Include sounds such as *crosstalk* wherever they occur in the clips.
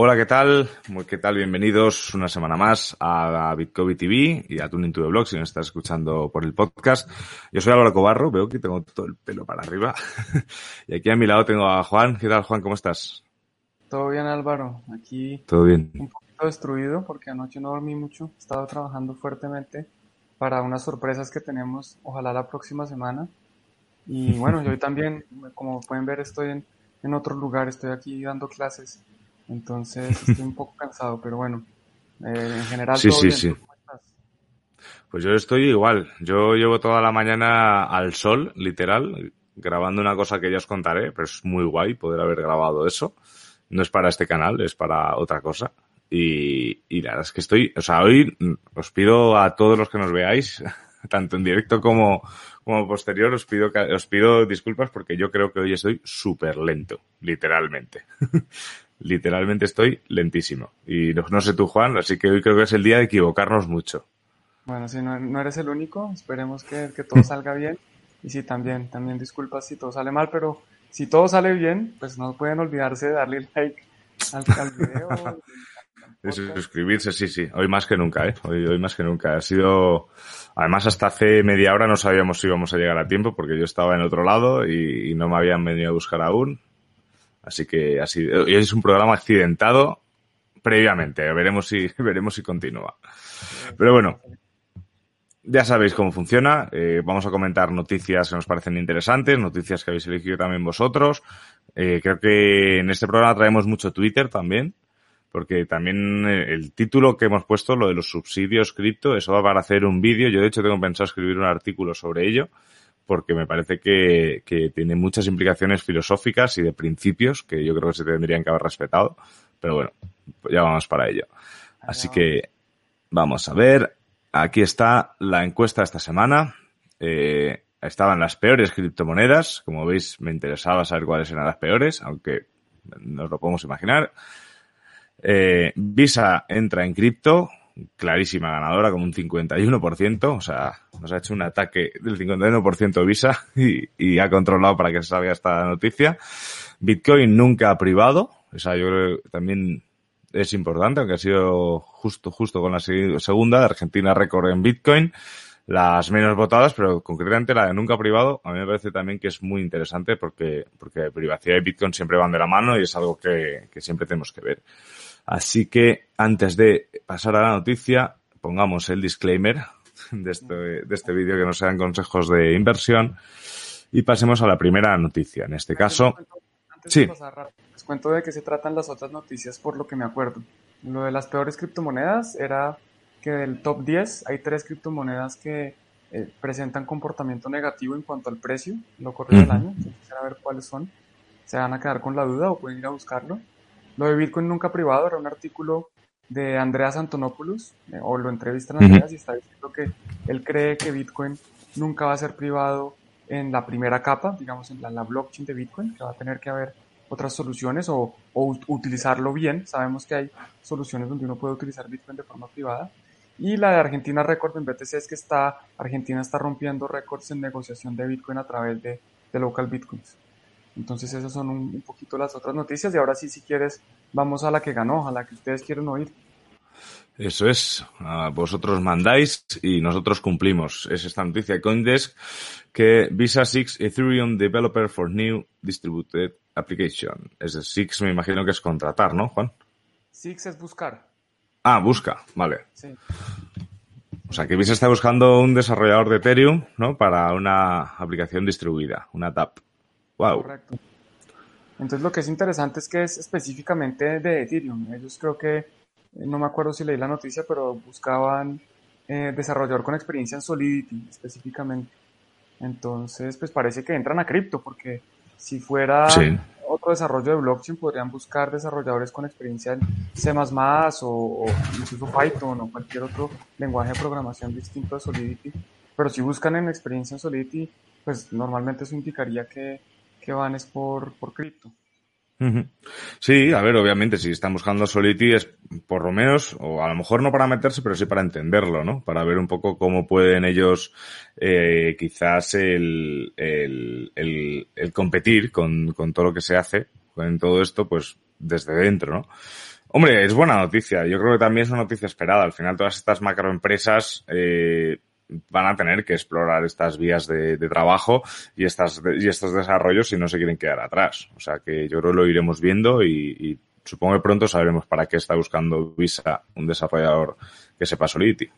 Hola, ¿qué tal? Muy, ¿Qué tal? Bienvenidos una semana más a Bitcoin TV y a Tuning to the Blog si nos estás escuchando por el podcast. Yo soy Álvaro Cobarro, veo que tengo todo el pelo para arriba. *laughs* y aquí a mi lado tengo a Juan. ¿Qué tal, Juan? ¿Cómo estás? Todo bien, Álvaro. Aquí todo bien. Un poquito destruido porque anoche no dormí mucho. He estado trabajando fuertemente para unas sorpresas que tenemos, ojalá la próxima semana. Y bueno, yo *laughs* también, como pueden ver, estoy en, en otro lugar, estoy aquí dando clases entonces estoy un poco cansado, pero bueno, eh, en general. Sí, sí, sí. Pues yo estoy igual. Yo llevo toda la mañana al sol, literal, grabando una cosa que ya os contaré, pero es muy guay poder haber grabado eso. No es para este canal, es para otra cosa. Y, y la verdad es que estoy, o sea, hoy os pido a todos los que nos veáis, *laughs* tanto en directo como, como posterior, os pido, os pido disculpas porque yo creo que hoy estoy súper lento, literalmente. *laughs* literalmente estoy lentísimo. Y no, sé tú, Juan, así que hoy creo que es el día de equivocarnos mucho. Bueno, si no, no eres el único, esperemos que, que todo *laughs* salga bien. Y sí, también, también disculpas si todo sale mal, pero si todo sale bien, pues no pueden olvidarse de darle like al, al video. *laughs* de suscribirse, sí, sí. Hoy más que nunca, ¿eh? Hoy, hoy más que nunca. Ha sido... Además, hasta hace media hora no sabíamos si íbamos a llegar a tiempo porque yo estaba en otro lado y, y no me habían venido a buscar aún. Así que así, es un programa accidentado previamente. Veremos si, *laughs* veremos si continúa. Pero bueno, ya sabéis cómo funciona. Eh, vamos a comentar noticias que nos parecen interesantes, noticias que habéis elegido también vosotros. Eh, creo que en este programa traemos mucho Twitter también, porque también eh, el título que hemos puesto, lo de los subsidios cripto, eso va para hacer un vídeo. Yo de hecho tengo pensado escribir un artículo sobre ello porque me parece que, tiene muchas implicaciones filosóficas y de principios que yo creo que se tendrían que haber respetado. Pero bueno, ya vamos para ello. Así que vamos a ver. Aquí está la encuesta de esta semana. Eh, estaban las peores criptomonedas. Como veis, me interesaba saber cuáles eran las peores, aunque nos lo podemos imaginar. Eh, Visa entra en cripto, clarísima ganadora con un 51%, o sea, nos ha hecho un ataque del 51% Visa y, y, ha controlado para que se salga esta noticia. Bitcoin nunca ha privado, o sea, yo creo que también es importante, aunque ha sido justo, justo con la segunda, Argentina récord en Bitcoin, las menos votadas, pero concretamente la de nunca privado, a mí me parece también que es muy interesante porque, porque privacidad y Bitcoin siempre van de la mano y es algo que siempre tenemos que ver. Así que antes de pasar a la noticia, pongamos el disclaimer de este, de este vídeo que nos sean consejos de inversión y pasemos a la primera noticia. En este caso, sí. les cuento de qué se tratan las otras noticias por lo que me acuerdo. Lo de las peores criptomonedas era que del top 10 hay tres criptomonedas que eh, presentan comportamiento negativo en cuanto al precio, lo corrido del año. Quisiera ver cuáles son. Se van a quedar con la duda o pueden ir a buscarlo. Lo de Bitcoin nunca privado era un artículo de Andreas Antonopoulos, eh, o lo entrevistan a Andreas y está diciendo que él cree que Bitcoin nunca va a ser privado en la primera capa, digamos en la, blockchain de Bitcoin, que va a tener que haber otras soluciones o, o, utilizarlo bien. Sabemos que hay soluciones donde uno puede utilizar Bitcoin de forma privada. Y la de Argentina Record en BTC es que está, Argentina está rompiendo récords en negociación de Bitcoin a través de, de local Bitcoins. Entonces esas son un, poquito las otras noticias y ahora sí, si quieres, vamos a la que ganó, a la que ustedes quieren oír. Eso es, vosotros mandáis y nosotros cumplimos. Es esta noticia de Coindesk que Visa 6 Ethereum Developer for New Distributed Application. Es de Six me imagino que es contratar, ¿no, Juan? Six es buscar. Ah, busca, vale. Sí. O sea, que Visa está buscando un desarrollador de Ethereum, ¿no? Para una aplicación distribuida, una TAP. Wow. Correcto. Entonces lo que es interesante es que es específicamente de Ethereum. Ellos creo que, no me acuerdo si leí la noticia, pero buscaban eh, desarrollador con experiencia en Solidity específicamente. Entonces, pues parece que entran a cripto, porque si fuera otro desarrollo de blockchain, podrían buscar desarrolladores con experiencia en C++ o, o incluso Python o cualquier otro lenguaje de programación distinto a Solidity. Pero si buscan en experiencia en Solidity, pues normalmente eso indicaría que que van es por, por cripto. Sí, a ver, obviamente, si están buscando Solidity es por lo menos, o a lo mejor no para meterse, pero sí para entenderlo, ¿no? Para ver un poco cómo pueden ellos eh, quizás el, el, el, competir con, con, todo lo que se hace, con todo esto, pues desde dentro, ¿no? Hombre, es buena noticia. Yo creo que también es una noticia esperada. Al final, todas estas macroempresas eh, van a tener que explorar estas vías de, trabajo y, estas, y estos desarrollos si no se quieren quedar atrás. O sea que yo creo que lo iremos viendo y, supongo que pronto sabremos para qué está buscando Visa un desarrollador que sepa Solidity.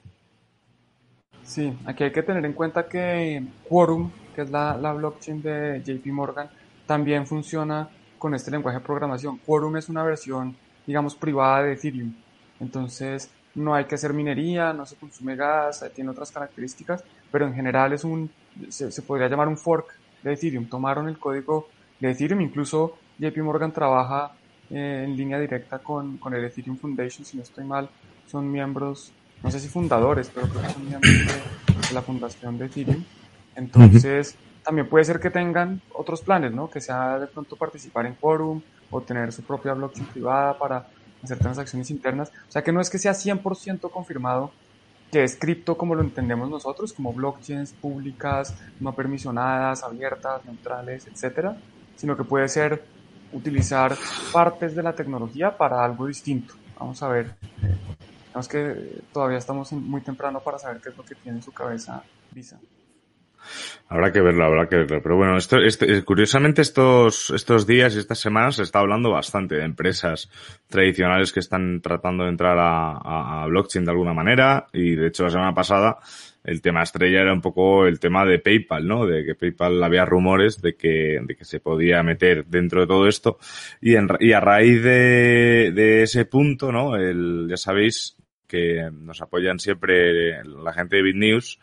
Sí, aquí hay que tener en cuenta que Quorum, que es la blockchain de JP Morgan, también funciona con este lenguaje de programación. Quorum es una versión, digamos, privada de Ethereum. Entonces, no hay que hacer minería, no se consume gas, tiene otras características, pero en general es un, se, podría llamar un fork de Ethereum. Tomaron el código de Ethereum, incluso JP Morgan trabaja eh, en línea directa con, con, el Ethereum Foundation, si no estoy mal, son miembros, no sé si fundadores, pero creo que son miembros de, la fundación de Ethereum. Entonces, también puede ser que tengan otros planes, ¿no? Que sea de pronto participar en Forum o tener su propia blockchain privada para hacer transacciones internas. O sea que no es que sea 100% confirmado que es cripto como lo entendemos nosotros, como blockchains públicas, no permisionadas, abiertas, neutrales, etcétera, sino que puede ser utilizar partes de la tecnología para algo distinto. Vamos a ver. Eh, que todavía estamos muy temprano para saber qué es lo que tiene en su cabeza Visa. Habrá que verlo, habrá que verlo. Pero bueno, esto, este, curiosamente estos, estos días y estas semanas se está hablando bastante de empresas tradicionales que están tratando de entrar a, blockchain de alguna manera. Y de hecho la semana pasada el tema estrella era un poco el tema de PayPal, ¿no? De que PayPal había rumores de que, de que se podía meter dentro de todo esto. Y, en, a raíz de, ese punto, ¿no? El, ya sabéis que nos apoyan siempre la gente de BitNews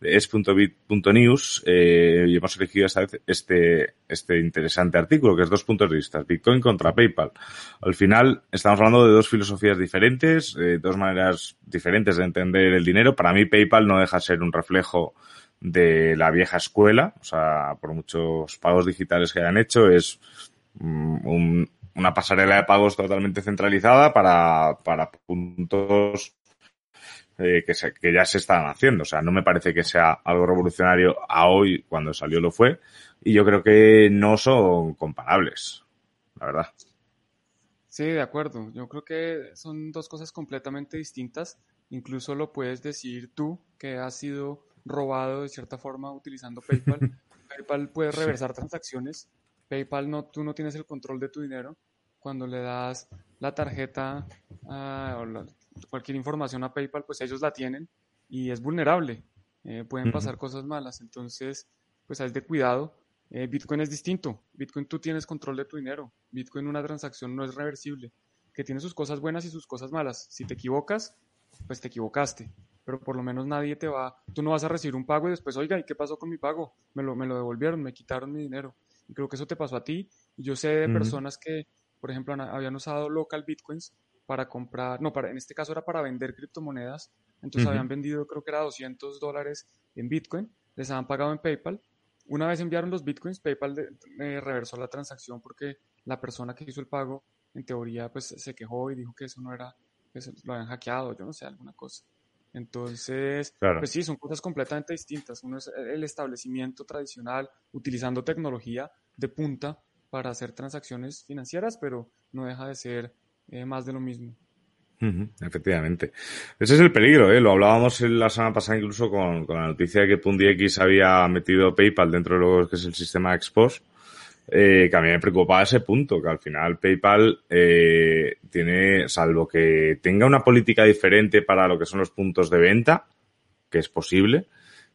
es.bit.news eh, y hemos elegido esta vez este, este interesante artículo, que es dos puntos de vista, Bitcoin contra PayPal. Al final, estamos hablando de dos filosofías diferentes, eh, dos maneras diferentes de entender el dinero. Para mí, PayPal no deja de ser un reflejo de la vieja escuela, o sea, por muchos pagos digitales que hayan hecho, es mm, una pasarela de pagos totalmente centralizada para, para puntos eh, que, que ya se están haciendo. O sea, no me parece que sea algo revolucionario a hoy, cuando salió lo fue, y yo creo que no son comparables, la verdad. Sí, de acuerdo. Yo creo que son dos cosas completamente distintas. Incluso lo puedes decir tú, que has sido robado de cierta forma utilizando PayPal. *laughs* PayPal puede reversar transacciones. PayPal no, tú no tienes el control de tu dinero. Cuando le das la tarjeta uh, o la, cualquier información a PayPal, pues ellos la tienen y es vulnerable. Eh, pueden pasar cosas malas. Entonces, pues hay de cuidado. Eh, Bitcoin es distinto. Bitcoin tú tienes control de tu dinero. Bitcoin una transacción no es reversible. Que tiene sus cosas buenas y sus cosas malas. Si te equivocas, pues te equivocaste. Pero por lo menos nadie te va, tú no vas a recibir un pago y después, oiga, ¿y qué pasó con mi pago? Me lo, me lo devolvieron, me quitaron mi dinero. Y creo que eso te pasó a ti. Yo sé de personas que, por ejemplo, habían usado local bitcoins para comprar, no, para, en este caso era para vender criptomonedas, entonces habían vendido creo que era 200 dólares en Bitcoin, les habían pagado en PayPal. Una vez enviaron los Bitcoins, PayPal reversó la transacción porque la persona que hizo el pago, en teoría, pues se quejó y dijo que eso no era, que lo habían hackeado, yo no sé, alguna cosa. Entonces, pues sí, son cosas completamente distintas. Uno es el establecimiento tradicional utilizando tecnología de punta para hacer transacciones financieras, pero no deja de ser eh, más de lo mismo. efectivamente. Ese es el peligro, ¿eh? Lo hablábamos la semana pasada incluso con, la noticia de que PundiX había metido PayPal dentro de lo que es el sistema Expos, eh, que a mí me preocupaba ese punto, que al final PayPal eh, tiene, salvo que tenga una política diferente para lo que son los puntos de venta, que es posible,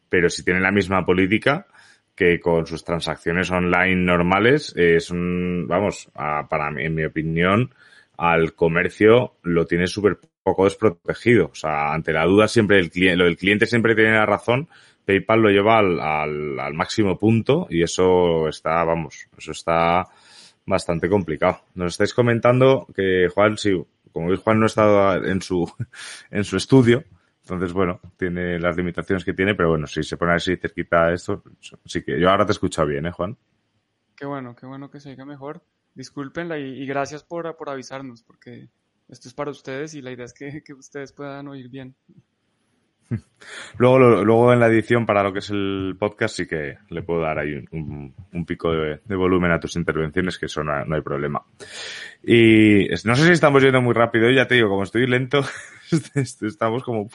pero si tiene la misma política, que con sus transacciones online normales es un, vamos, para mí, en mi opinión, al comercio lo tiene súper poco desprotegido. O sea, ante la duda siempre el cliente, lo del cliente siempre tiene la razón. PayPal lo lleva al, al, máximo punto y eso está, vamos, eso está bastante complicado. Nos estáis comentando que Juan, sí, como veis Juan no ha estado en su, *laughs* en su estudio, entonces, bueno, tiene las limitaciones que tiene, pero bueno, si se pone así cerquita a esto, sí que yo ahora te escucho bien, ¿eh, Juan? Qué bueno, qué bueno que se oiga mejor. Discúlpenla y, gracias por, por, avisarnos, porque esto es para ustedes y la idea es que, que ustedes puedan oír bien. *laughs* Luego, luego en la edición para lo que es el podcast sí que le puedo dar ahí un, un, pico de, volumen a tus intervenciones, que eso no, no, hay problema. Y no sé si estamos yendo muy rápido, ya te digo, como estoy lento, *laughs* estamos como...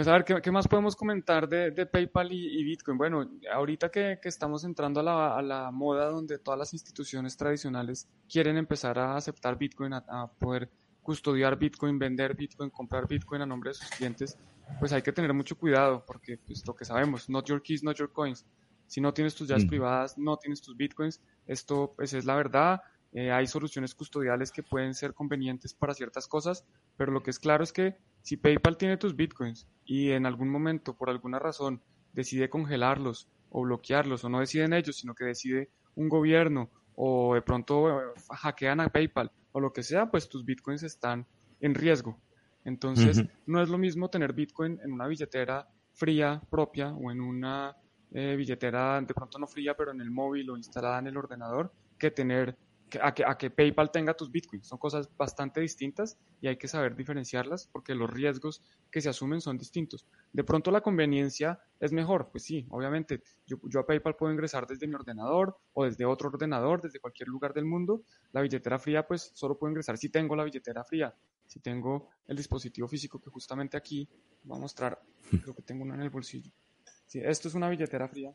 Pues a ver, ¿qué, más podemos comentar de, de PayPal y, Bitcoin? Bueno, ahorita que, que estamos entrando a la, a la, moda donde todas las instituciones tradicionales quieren empezar a aceptar Bitcoin, a, poder custodiar Bitcoin, vender Bitcoin, comprar Bitcoin a nombre de sus clientes, pues hay que tener mucho cuidado porque pues lo que sabemos, not your keys, not your coins. Si no tienes tus llaves mm. privadas, no tienes tus Bitcoins, esto pues es la verdad, eh, hay soluciones custodiales que pueden ser convenientes para ciertas cosas, pero lo que es claro es que si PayPal tiene tus bitcoins y en algún momento, por alguna razón, decide congelarlos o bloquearlos, o no deciden ellos, sino que decide un gobierno o de pronto eh, hackean a PayPal o lo que sea, pues tus bitcoins están en riesgo. Entonces, no es lo mismo tener bitcoin en una billetera fría propia o en una eh, billetera de pronto no fría, pero en el móvil o instalada en el ordenador, que tener a que, a que PayPal tenga tus bitcoins. Son cosas bastante distintas y hay que saber diferenciarlas porque los riesgos que se asumen son distintos. De pronto la conveniencia es mejor, pues sí, obviamente. Yo, yo a PayPal puedo ingresar desde mi ordenador o desde otro ordenador, desde cualquier lugar del mundo. La billetera fría, pues solo puedo ingresar si tengo la billetera fría, si tengo el dispositivo físico que justamente aquí voy a mostrar, creo que tengo uno en el bolsillo. Sí, esto es una billetera fría.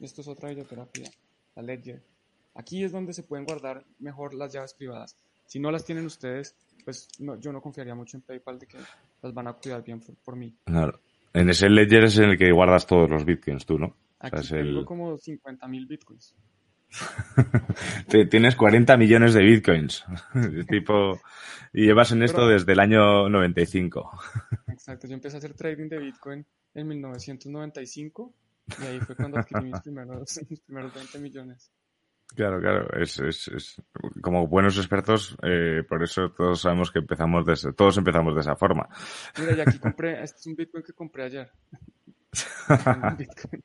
Esto es otra billetera fría, la Ledger. Aquí es donde se pueden guardar mejor las llaves privadas. Si no las tienen ustedes, pues no, yo no confiaría mucho en PayPal de que las van a cuidar bien por, mí. Claro. En ese ledger es en el que guardas todos los bitcoins tú, ¿no? Aquí tengo como 50.000 bitcoins. *laughs* Tienes 40 millones de bitcoins. *laughs* tipo, y llevas en esto desde el año 95. Exacto, yo empecé a hacer trading de bitcoin en 1995 y ahí fue cuando adquirí mis *laughs* primeros, mis primeros 20 millones. Claro, claro, es, es, es como buenos expertos, eh, por eso todos sabemos que empezamos de, todos empezamos de esa forma. Mira, y aquí compré, *laughs* este es un Bitcoin que compré ayer. *laughs*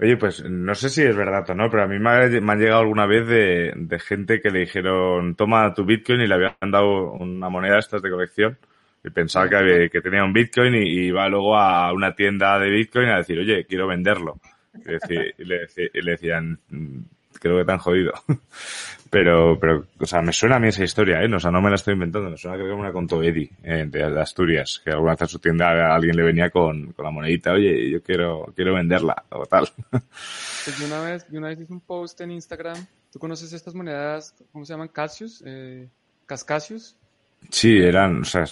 Oye, pues no sé si es verdad o no, pero a mí me, han llegado alguna vez de, de, gente que le dijeron, toma tu Bitcoin y le habían dado una moneda estas de colección y pensaba que, que tenía un Bitcoin y, y iba luego a una tienda de Bitcoin a decir, oye, quiero venderlo y le, decían, mm, creo que te han jodido. *laughs* Pero, pero, o sea, me suena a mí esa historia, ¿eh? O sea, no me la estoy inventando, me suena que me la contó Eddie, eh, de, Asturias, que alguna vez a su tienda alguien le venía con, con la monedita, oye, yo quiero, quiero venderla, o tal. *laughs* Pues yo una vez, yo una vez hice un post en Instagram, ¿tú conoces estas monedas, cómo se llaman? Cassius, eh, Cascasius. Sí, eran, o sea,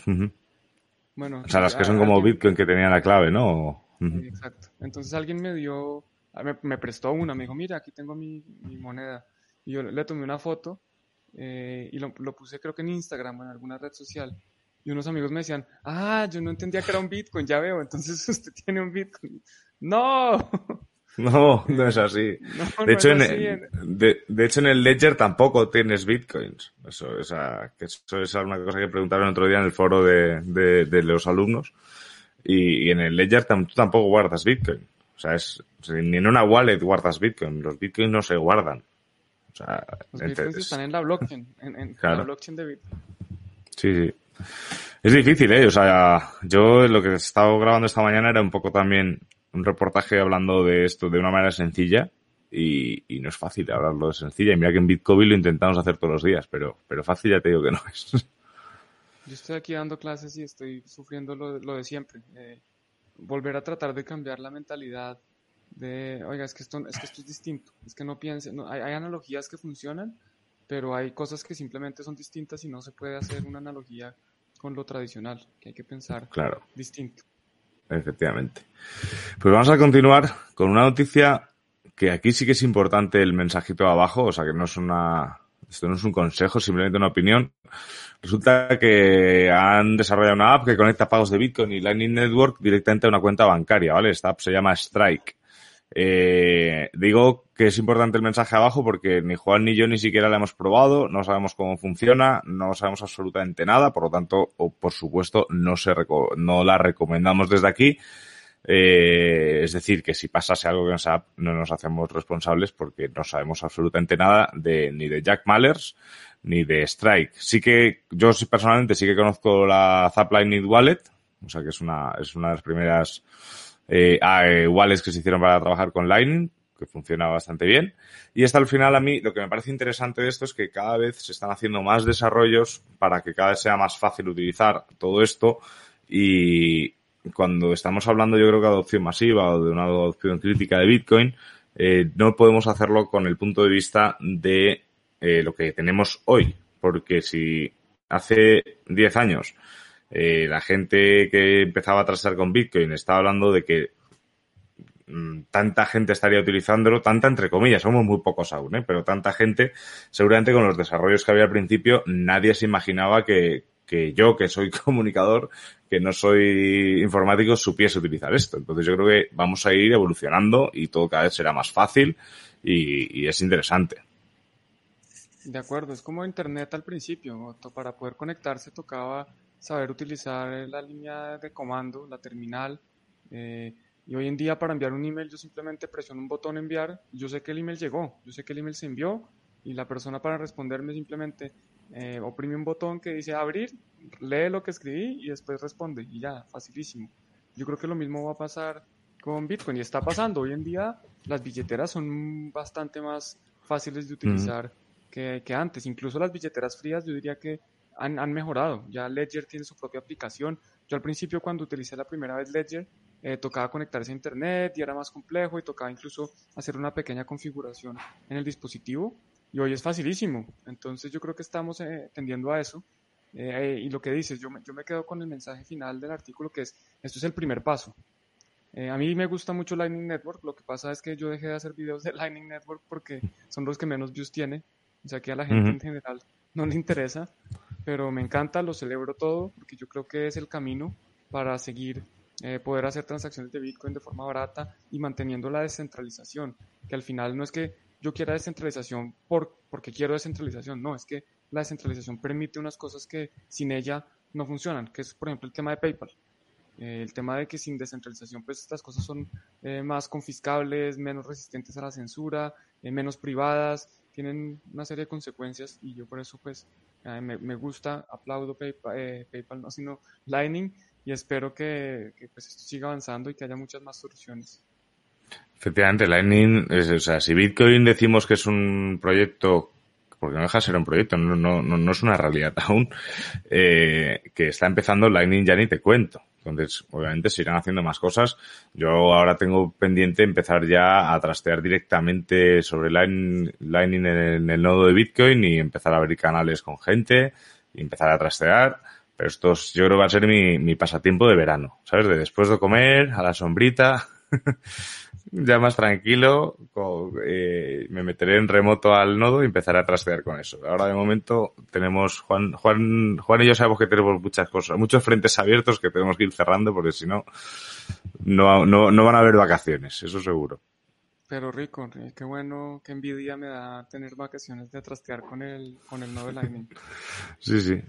bueno. O sea, las que son como Bitcoin que tenían la clave, ¿no? Exacto. Entonces alguien me dio, me, prestó una, me dijo, mira, aquí tengo mi, moneda. Y yo le tomé una foto eh, y lo, puse creo que en Instagram o en alguna red social. Y unos amigos me decían, ah, yo no entendía que era un Bitcoin, ya veo, entonces *laughs* usted tiene un Bitcoin. ¡No! *laughs* No, no es así. *laughs* de, hecho, en el, de, hecho, en el Ledger tampoco tienes bitcoins. Eso, que eso es una cosa que preguntaron otro día en el foro de, de los alumnos. Y, en el Ledger tú tampoco guardas bitcoin. O sea, es, ni en una wallet guardas Bitcoin. Los Bitcoins no se guardan. O sea, los Bitcoins están en la blockchain, en, la blockchain de Bitcoin. Sí, sí. Es difícil, ¿eh? O sea, yo lo que he estado grabando esta mañana era un poco también un reportaje hablando de esto de una manera sencilla y, no es fácil hablarlo de sencilla. Y mira que en Bitcoin lo intentamos hacer todos los días, pero, pero fácil ya te digo que no es. *laughs* Yo estoy aquí dando clases y estoy sufriendo lo, lo de siempre. volver a tratar de cambiar la mentalidad de, oiga, es que esto es, que esto es distinto, es que no piensen, hay, hay, analogías que funcionan, pero hay cosas que simplemente son distintas y no se puede hacer una analogía con lo tradicional, que hay que pensar claro. distinto. Efectivamente. Pues vamos a continuar con una noticia que aquí sí que es importante el mensajito abajo, o sea que no es una, esto no es un consejo, simplemente una opinión. Resulta que han desarrollado una app que conecta pagos de Bitcoin y Lightning Network directamente a una cuenta bancaria, ¿vale? Esta app se llama Strike. Eh, digo que es importante el mensaje abajo porque ni Juan ni yo ni siquiera la hemos probado, no sabemos cómo funciona, no sabemos absolutamente nada, por lo tanto, o por supuesto, no, se no la recomendamos desde aquí. Eh, es decir, que si pasase algo con esa app, no nos hacemos responsables porque no sabemos absolutamente nada de, ni de Jack Mallers ni de Strike. Sí que yo personalmente sí que conozco la Zap Lightning Wallet, o sea que es una, es una de las primeras eh, eh, wallets que se hicieron para trabajar con Lightning, que funciona bastante bien. Y hasta al final a mí lo que me parece interesante de esto es que cada vez se están haciendo más desarrollos para que cada vez sea más fácil utilizar todo esto y cuando estamos hablando yo creo que de adopción masiva o de una adopción crítica de Bitcoin, eh, no podemos hacerlo con el punto de vista de eh, lo que tenemos hoy, porque si hace 10 años eh, la gente que empezaba a trasar con Bitcoin estaba hablando de que mm, tanta gente estaría utilizándolo, tanta entre comillas, somos muy pocos aún, ¿eh? pero tanta gente, seguramente con los desarrollos que había al principio, nadie se imaginaba que, que yo, que soy *laughs* comunicador, que no soy informático, supiese utilizar esto. Entonces yo creo que vamos a ir evolucionando y todo cada vez será más fácil y, es interesante. De acuerdo, es como Internet al principio, para poder conectarse tocaba saber utilizar la línea de comando, la terminal. Eh, y hoy en día para enviar un email yo simplemente presiono un botón enviar, yo sé que el email llegó, yo sé que el email se envió y la persona para responderme simplemente eh, oprime un botón que dice abrir, lee lo que escribí y después responde y ya, facilísimo. Yo creo que lo mismo va a pasar con Bitcoin y está pasando. Hoy en día las billeteras son bastante más fáciles de utilizar que, que antes. Incluso las billeteras frías yo diría que han, han, mejorado. Ya Ledger tiene su propia aplicación. Yo al principio cuando utilicé la primera vez Ledger, eh, tocaba conectarse a Internet y era más complejo y tocaba incluso hacer una pequeña configuración en el dispositivo. Y hoy es facilísimo. Entonces yo creo que estamos eh, tendiendo a eso. Eh, y lo que dices, yo me, yo me quedo con el mensaje final del artículo que es, esto es el primer paso. a mí me gusta mucho Lightning Network, lo que pasa es que yo dejé de hacer videos de *laughs* Lightning Network porque son los que menos views tiene, o sea que a la gente en general no le interesa, pero me encanta, lo celebro todo, porque yo creo que es el camino para seguir eh, poder hacer transacciones de Bitcoin de forma barata y manteniendo la descentralización, que al final no es que yo quiera descentralización por, porque quiero descentralización, no, es que la descentralización permite unas cosas que sin ella no funcionan, que es por ejemplo el tema de PayPal. Eh, el tema de que sin descentralización pues estas cosas son eh, más confiscables, menos resistentes a la censura, menos privadas, tienen una serie de consecuencias y yo por eso pues me, gusta, aplaudo eh, PayPal, no, sino Lightning y espero que, pues esto siga avanzando y que haya muchas más soluciones. Efectivamente, Lightning, es, o sea, si Bitcoin decimos que es un proyecto, porque no deja de ser un proyecto, no, no, no, es una realidad *laughs* aún, eh, que está empezando Lightning ya ni te cuento. Entonces, obviamente se irán haciendo más cosas. Yo ahora tengo pendiente empezar ya a trastear directamente sobre Lightning en el nodo de Bitcoin y empezar a abrir canales con gente y empezar a trastear. Pero esto yo creo que va a ser mi, mi pasatiempo de verano, ¿sabes? De después de comer, a la sombrita, *laughs* ya más tranquilo, eh, me meteré en remoto al nodo y empezaré a trastear con eso. Ahora de momento tenemos, Juan, Juan, Juan y yo sabemos que tenemos muchas cosas, muchos frentes abiertos que tenemos que ir cerrando porque si no, no, no, van a haber vacaciones, eso seguro. Pero rico, qué bueno, qué envidia me da tener vacaciones de trastear con el, con el nodo Lightning. *laughs* sí, sí.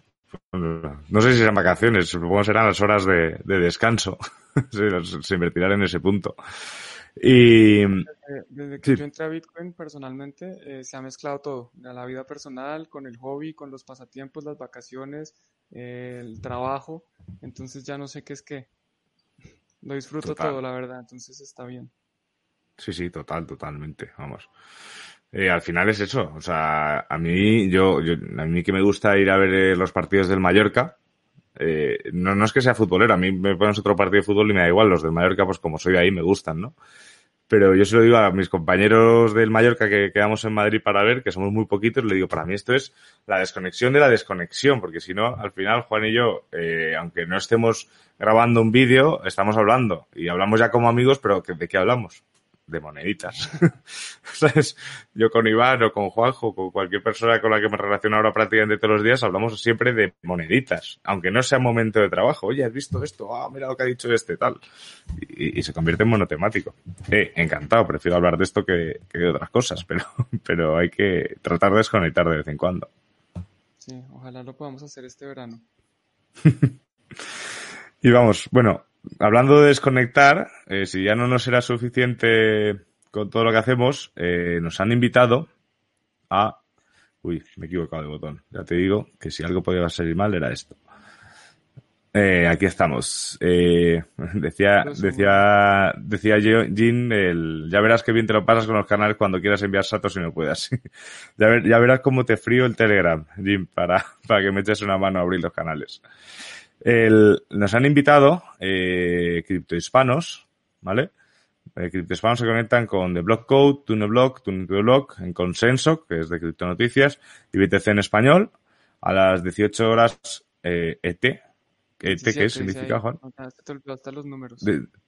No sé si serán vacaciones, supongo que serán las horas de, de descanso. *laughs* se invertirán en ese punto. Y, desde, que yo entré a Bitcoin personalmente, eh, se ha mezclado todo, la vida personal, con el hobby, con los pasatiempos, las vacaciones, el trabajo, entonces ya no sé qué es qué. Lo disfruto todo, la verdad, entonces está bien. Sí, sí, total, totalmente, vamos. Eh, al final es eso, o sea, a mí, yo, yo, a mí que me gusta ir a ver eh, los partidos del Mallorca, eh, no, no es que sea futbolero, a mí me pones otro partido de fútbol y me da igual, los del Mallorca, pues como soy de ahí, me gustan, ¿no? Pero yo se lo digo a mis compañeros del Mallorca que quedamos en Madrid para ver, que somos muy poquitos, le digo, para mí esto es la desconexión de la desconexión, porque si no, al final Juan y yo, eh, aunque no estemos grabando un vídeo, estamos hablando y hablamos ya como amigos, pero ¿de qué hablamos? De moneditas. *laughs* ¿Sabes? Yo con Iván o con Juanjo, con cualquier persona con la que me relaciono ahora prácticamente todos los días, hablamos siempre de moneditas, aunque no sea momento de trabajo. Oye, ¿has visto esto? Ah, mira lo que ha dicho este, tal. Y, se convierte en monotemático. Eh, encantado, prefiero hablar de esto que, que de otras cosas, pero, *laughs* pero hay que tratar de desconectar de vez en cuando. Sí, ojalá lo podamos hacer este verano. *laughs* y vamos, bueno, hablando de desconectar, eh, si ya no nos será suficiente con todo lo que hacemos, eh, nos han invitado a... Uy, me he equivocado de botón. Ya te digo que si algo podía salir mal era esto. Eh, aquí estamos. Eh, *laughs* decía, decía, decía Jean, el, ya verás qué bien te lo pasas con los canales cuando quieras enviar satos y no puedas. *laughs* ya, ver, ya verás cómo te frío el Telegram, Jean, para, para que me eches una mano a abrir los canales. El, nos han invitado eh, criptohispanos, ¿vale? Eh, criptohispanos se conectan con The Block Code, TuneBlock, TuneBlock, en Consenso, que es de criptonoticias, y BTC en español, a las 18 horas eh, ET. ¿ET qué significa, Juan? te los números.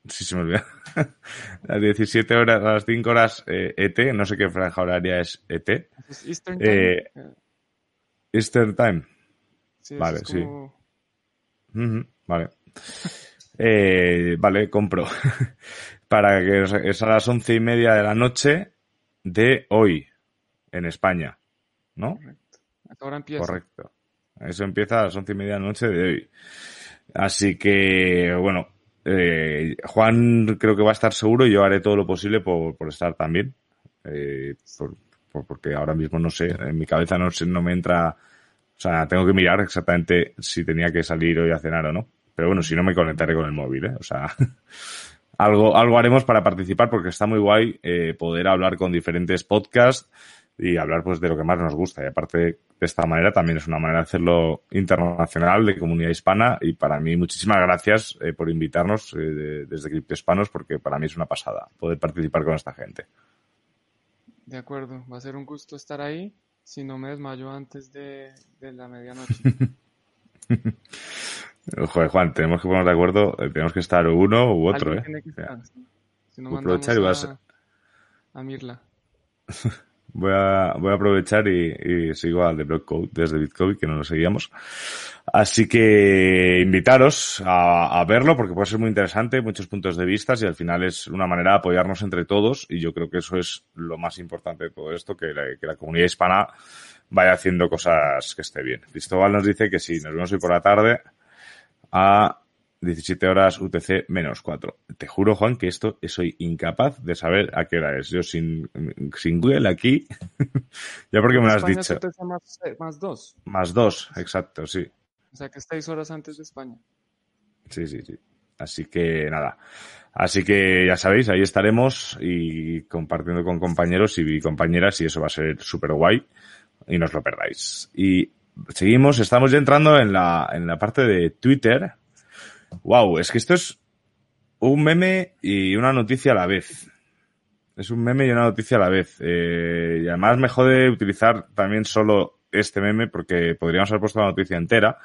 sí, se me olvida. *laughs* a las 17 horas, a las 5 horas eh, ET, no sé qué franja horaria es ET. Eastern Time. Eh, Eastern Time. vale, sí vale. Eh, vale, compro. *laughs* Para que es a las once y media de la noche de hoy, en España. ¿No? Correcto. Ahora empieza. Correcto. Eso empieza a las once y media de la noche de hoy. Así que, bueno, eh, Juan creo que va a estar seguro y yo haré todo lo posible por, por estar también. Eh, por, porque ahora mismo no sé, en mi cabeza no, no me entra o sea, tengo que mirar exactamente si tenía que salir hoy a cenar o no. Pero bueno, si no me conectaré con el móvil, ¿eh? O sea, *laughs* algo, algo haremos para participar porque está muy guay eh, poder hablar con diferentes podcasts y hablar pues de lo que más nos gusta. Y aparte de esta manera también es una manera de hacerlo internacional, de comunidad hispana. Y para mí muchísimas gracias eh, por invitarnos eh, desde Cripto Hispanos porque para mí es una pasada poder participar con esta gente. De acuerdo, va a ser un gusto estar ahí si no me desmayo antes de, la medianoche. *laughs* Joder, Juan, tenemos que ponernos de acuerdo, eh, tenemos que estar uno u otro, ¿eh? Si no a, a Mirla. *laughs* Voy a, voy a aprovechar y, sigo al de Blockcode desde Bitcoin, que no lo seguíamos. Así que invitaros a, verlo porque puede ser muy interesante, muchos puntos de vista y al final es una manera de apoyarnos entre todos y yo creo que eso es lo más importante de todo esto, que la, que la comunidad hispana vaya haciendo cosas que esté bien. Cristóbal nos dice que sí, nos vemos hoy por la tarde a 17 horas UTC menos 4. Te juro, Juan, que esto soy incapaz de saber a qué hora es. Yo sin, sin Google aquí, *laughs* ya porque me lo has dicho. Más, eh, más dos. Más dos, exacto, sí. O sea que estáis horas antes de España. Sí, sí, sí. Así que nada. Así que ya sabéis, ahí estaremos y compartiendo con compañeros y compañeras y eso va a ser súper guay y no os lo perdáis. Y seguimos, estamos ya entrando en la, en la parte de Twitter Wow, es que esto es un meme y una noticia a la vez. Es un meme y una noticia a la vez. Eh, y además me jode utilizar también solo este meme porque podríamos haber puesto la noticia entera.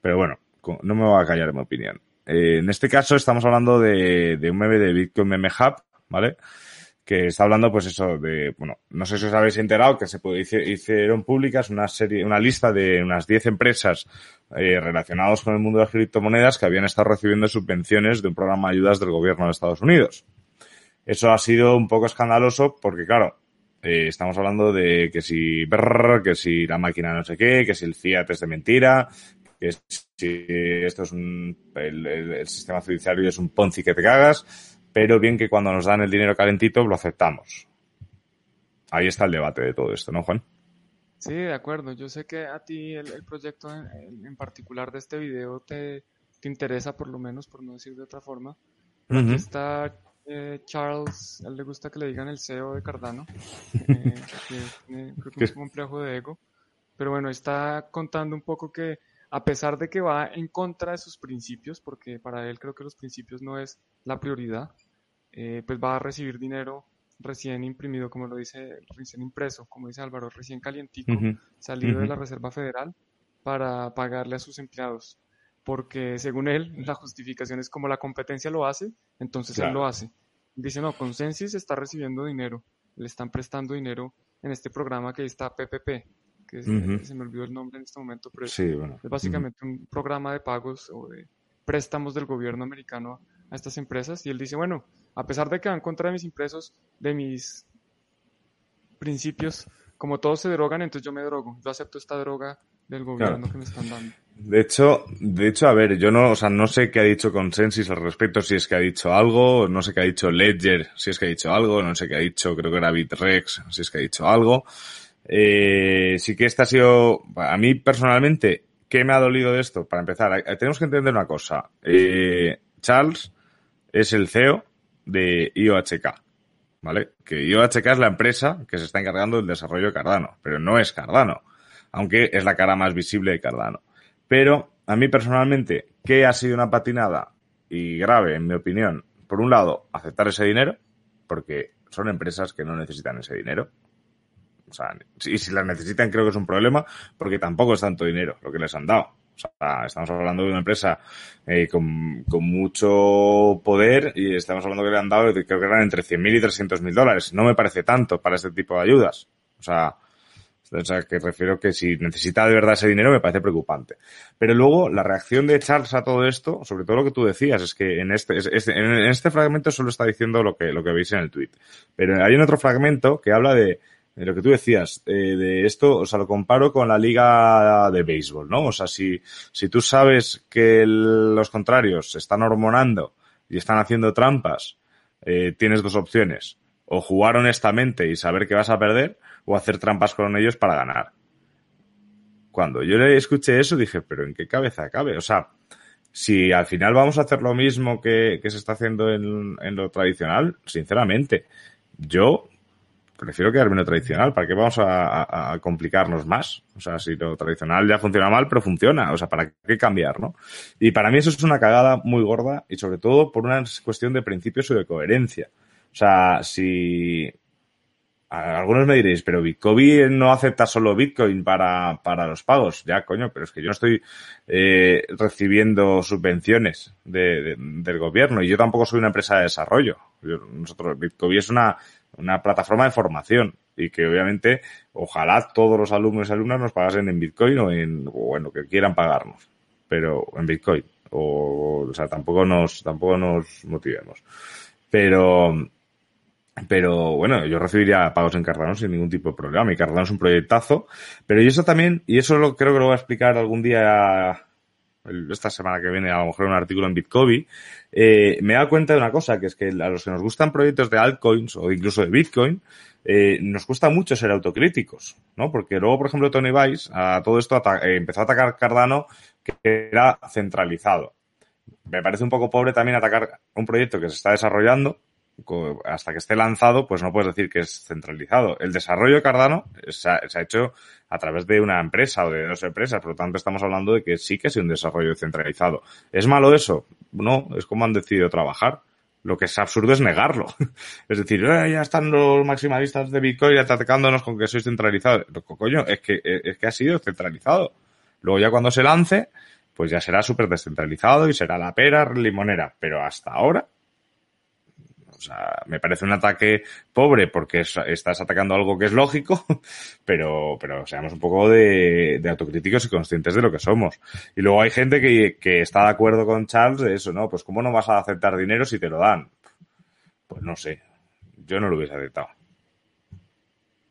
Pero bueno, no me voy a callar en mi opinión. Eh, en este caso estamos hablando de, de un meme de Bitcoin Meme Hub, ¿vale? Que está hablando, pues eso, de, bueno, no sé si os habéis enterado que se hicieron públicas una serie, una lista de unas 10 empresas eh, relacionadas con el mundo de las criptomonedas que habían estado recibiendo subvenciones de un programa de ayudas del gobierno de Estados Unidos. Eso ha sido un poco escandaloso porque, claro, eh, estamos hablando de que si, que si la máquina no sé qué, que si el Fiat es de mentira, que si esto es un, el, el sistema judiciario es un Ponzi que te cagas pero bien que cuando nos dan el dinero calentito lo aceptamos. Ahí está el debate de todo esto, ¿no, Juan? Sí, de acuerdo. Yo sé que a ti el, proyecto en, particular de este video te, te, interesa, por lo menos, por no decir de otra forma. Aquí está eh, Charles, a él le gusta que le digan el CEO de Cardano, eh, que creo que *laughs* es un complejo de ego, pero bueno, está contando un poco que a pesar de que va en contra de sus principios, porque para él creo que los principios no es la prioridad, eh, pues va a recibir dinero recién imprimido, como lo dice, recién impreso, como dice Álvaro, recién calientico, salido de la Reserva Federal para pagarle a sus empleados. Porque según él, *laughs* la justificación es como la competencia lo hace, entonces él lo hace. Dice, no, Consensus está recibiendo dinero, le están prestando dinero en este programa que está PPP, que se me olvidó el nombre en este momento, pero es, básicamente un programa de pagos o de préstamos del gobierno americano a estas empresas. Y él dice, bueno, a pesar de que van contra de mis impresos, de mis principios, como todos se drogan, entonces yo me drogo. Yo acepto esta droga del gobierno que me están dando. De hecho, de hecho, a ver, yo no, o sea, no sé qué ha dicho Consensus al respecto, si es que ha dicho algo, no sé qué ha dicho Ledger, si es que ha dicho algo, no sé qué ha dicho, creo que era Bitrex, si es que ha dicho algo. Eh, sí que esta ha sido, a mí personalmente, ¿qué me ha dolido de esto? Para empezar, tenemos que entender una cosa. Eh, Charles es el CEO de IOHK, ¿vale? Que IOHK es la empresa que se está encargando del desarrollo de Cardano, pero no es Cardano, aunque es la cara más visible de Cardano. Pero a mí personalmente, ¿qué ha sido una patinada y grave, en mi opinión? Por un lado, aceptar ese dinero, porque son empresas que no necesitan ese dinero. O sea, y si las necesitan creo que es un problema, porque tampoco es tanto dinero lo que les han dado. Sea, estamos hablando de una empresa eh, con, con, mucho poder y estamos hablando que le han dado, creo que eran entre 100.000 y 300.000 dólares. No me parece tanto para este tipo de ayudas. O sea, que refiero que si necesita de verdad ese dinero me parece preocupante. Pero luego la reacción de Charles a todo esto, sobre todo lo que tú decías, es que en este, en este fragmento solo está diciendo lo que, lo que veis en el tweet. Pero hay un otro fragmento que habla de lo que tú decías, eh, de esto, o sea, lo comparo con la liga de béisbol, ¿no? O sea, si, si tú sabes que los contrarios se están hormonando y están haciendo trampas, eh, tienes dos opciones. O jugar honestamente y saber que vas a perder, o hacer trampas con ellos para ganar. Cuando yo le escuché eso dije, pero ¿en qué cabeza cabe? O sea, si al final vamos a hacer lo mismo que, que se está haciendo en, en, lo tradicional, sinceramente, yo prefiero quedarme en lo tradicional. ¿Para qué vamos a, complicarnos más? O sea, si lo tradicional ya funciona mal, pero funciona. O sea, ¿para qué cambiar, no? Y para mí eso es una cagada muy gorda y sobre todo por una cuestión de principios y de coherencia. O sea, si algunos me diréis, pero Bitcoin no acepta solo Bitcoin para, para los pagos. Ya, coño, pero es que yo no estoy eh, recibiendo subvenciones de, del gobierno y yo tampoco soy una empresa de desarrollo. nosotros, Bitcoin es una, una plataforma de formación y que obviamente ojalá todos los alumnos y alumnas nos pagasen en Bitcoin o en, o que quieran pagarnos, pero en Bitcoin. O, o sea, tampoco nos, tampoco nos motivemos. Pero, pero bueno, yo recibiría pagos en Cardano sin ningún tipo de problema. Y Cardano es un proyectazo. Pero y eso también, y eso lo creo que lo voy a explicar algún día esta semana que viene a lo mejor un artículo en Bitcoin, eh, me he dado cuenta de una cosa, que es que a los que nos gustan proyectos de altcoins o incluso de Bitcoin, eh, nos cuesta mucho ser autocríticos, ¿no? Porque luego, por ejemplo, Tony Weiss a todo esto eh, empezó a atacar Cardano que era centralizado. Me parece un poco pobre también atacar un proyecto que se está desarrollando, hasta que esté lanzado, pues no puedes decir que es centralizado. El desarrollo de Cardano se ha, hecho a través de una empresa o de dos empresas, por lo tanto estamos hablando de que sí que es un desarrollo centralizado. ¿Es malo eso? No, es como han decidido trabajar. Lo que es absurdo es negarlo. *laughs* Es decir, eh, ya están los maximalistas de Bitcoin atacándonos con que sois centralizados. Coño, es que, es que ha sido centralizado. Luego ya cuando se lance, pues ya será súper descentralizado y será la pera limonera. Pero hasta ahora sea, me parece un ataque pobre porque estás atacando algo que es lógico, *laughs* pero, pero seamos un poco de, autocríticos y conscientes de lo que somos. Y luego hay gente que, que está de acuerdo con Charles de eso, ¿no? Pues ¿cómo no vas a aceptar dinero si te lo dan? Pues no sé. Yo no lo hubiese aceptado.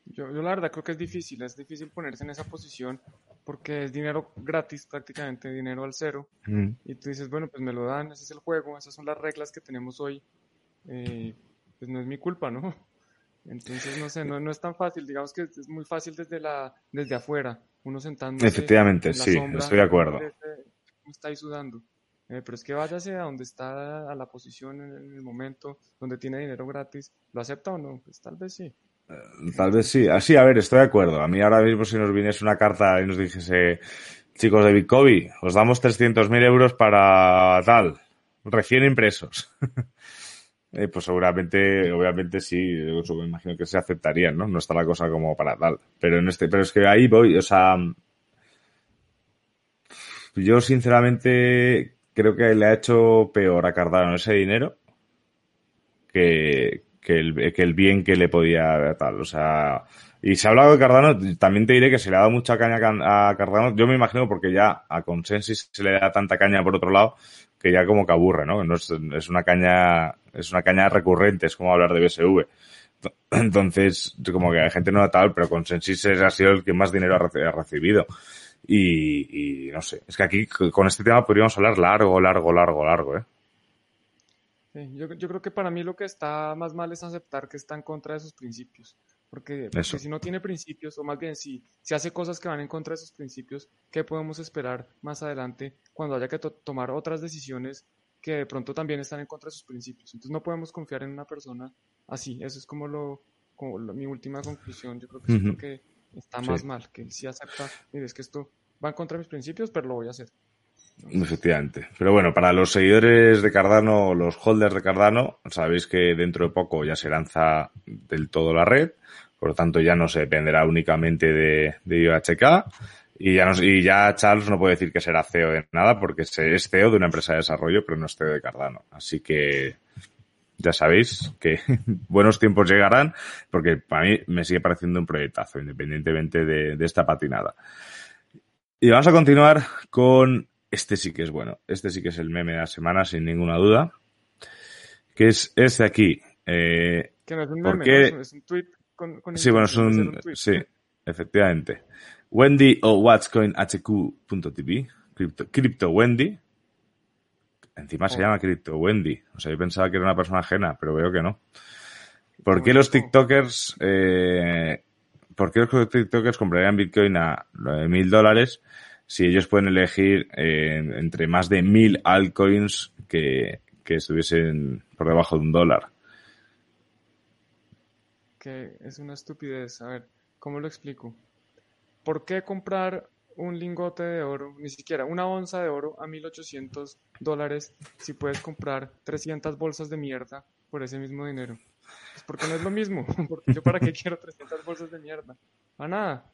Yo, yo, la verdad creo que es difícil, es difícil ponerse en esa posición porque es dinero gratis prácticamente, dinero al cero. Mm. Y tú dices, bueno, pues me lo dan, ese es el juego, esas son las reglas que tenemos hoy eh, pues no es mi culpa, ¿no? *laughs* Entonces, no sé, no, no, es tan fácil, digamos que es muy fácil desde, la, desde afuera, uno sentando. Efectivamente, sí, estoy de acuerdo. Está ahí sudando. eh, pero es que váyase a donde está, a la posición en el momento, donde tiene dinero gratis, ¿lo acepta o no? Pues tal vez sí. Eh, tal vez sí. Así, a ver, estoy de acuerdo. A mí ahora mismo si nos viniese una carta y nos dijese, chicos de Bitcoin, os damos 300.000 euros para tal, recién impresos. *laughs* eh, pues seguramente, obviamente sí, me imagino que se aceptarían, ¿no? No está la cosa como para tal. Pero en este, pero es que ahí voy, o sea, yo sinceramente creo que le ha hecho peor a Cardano ese dinero que, el, que el bien que le podía tal. O sea, y se ha hablado de Cardano, también te diré que se le ha dado mucha caña a Cardano. Yo me imagino porque ya a Consensus se le da tanta caña por otro lado que ya como que aburre, ¿no? no es una caña, es una caña recurrente, es como hablar de BSV. Entonces, como que hay gente no tal, pero Consensus ha sido el que más dinero ha recibido. Y, y, no sé, es que aquí con este tema podríamos hablar largo, largo, largo, largo, ¿eh? Sí, yo, yo, creo que para mí lo que está más mal es aceptar que está en contra de sus principios. Porque, porque si no tiene principios, o más bien si, si hace cosas que van en contra de sus principios, ¿qué podemos esperar más adelante cuando haya que tomar otras decisiones que de pronto también están en contra de sus principios? Entonces no podemos confiar en una persona así. Eso es como, lo, como mi última conclusión. Yo creo que es lo que está más mal, que si acepta, mire, es que esto va en contra de mis principios, pero lo voy a hacer. Efectivamente. Pero bueno, para los seguidores de Cardano, los holders de Cardano, sabéis que dentro de poco ya se lanza del todo la red, por lo tanto ya no se dependerá únicamente de, de IOHK. Y ya, no, y ya Charles no puede decir que será CEO de nada porque es CEO de una empresa de desarrollo, pero no es CEO de Cardano. Así que ya sabéis que *laughs* buenos tiempos llegarán, porque para mí me sigue pareciendo un proyectazo, independientemente de, de, esta patinada. Y vamos a continuar con este sí que es bueno. Este sí que es el meme de la semana, sin ninguna duda. Que es este aquí. Eh, que no es un meme, porque... ¿no? es un tweet con, con Sí, bueno, es un, un sí, efectivamente. Wendy o whatscoinhq.tv, Crypto, Crypto Wendy, Encima se oh. llama Crypto Wendy. O sea, yo pensaba que era una persona ajena, pero veo que no. ¿Por qué los TikTokers, eh, por qué los TikTokers comprarían Bitcoin a mil dólares si ellos pueden elegir eh, entre más de mil altcoins que, que estuviesen por debajo de un dólar? Que es una estupidez. A ver, ¿cómo lo explico? ¿Por qué comprar un lingote de oro, ni siquiera una onza de oro a 1800 dólares si puedes comprar 300 bolsas de mierda por ese mismo dinero. Pues porque no es lo mismo. *laughs* Porque yo para qué *laughs* quiero 300 bolsas de mierda. A nada.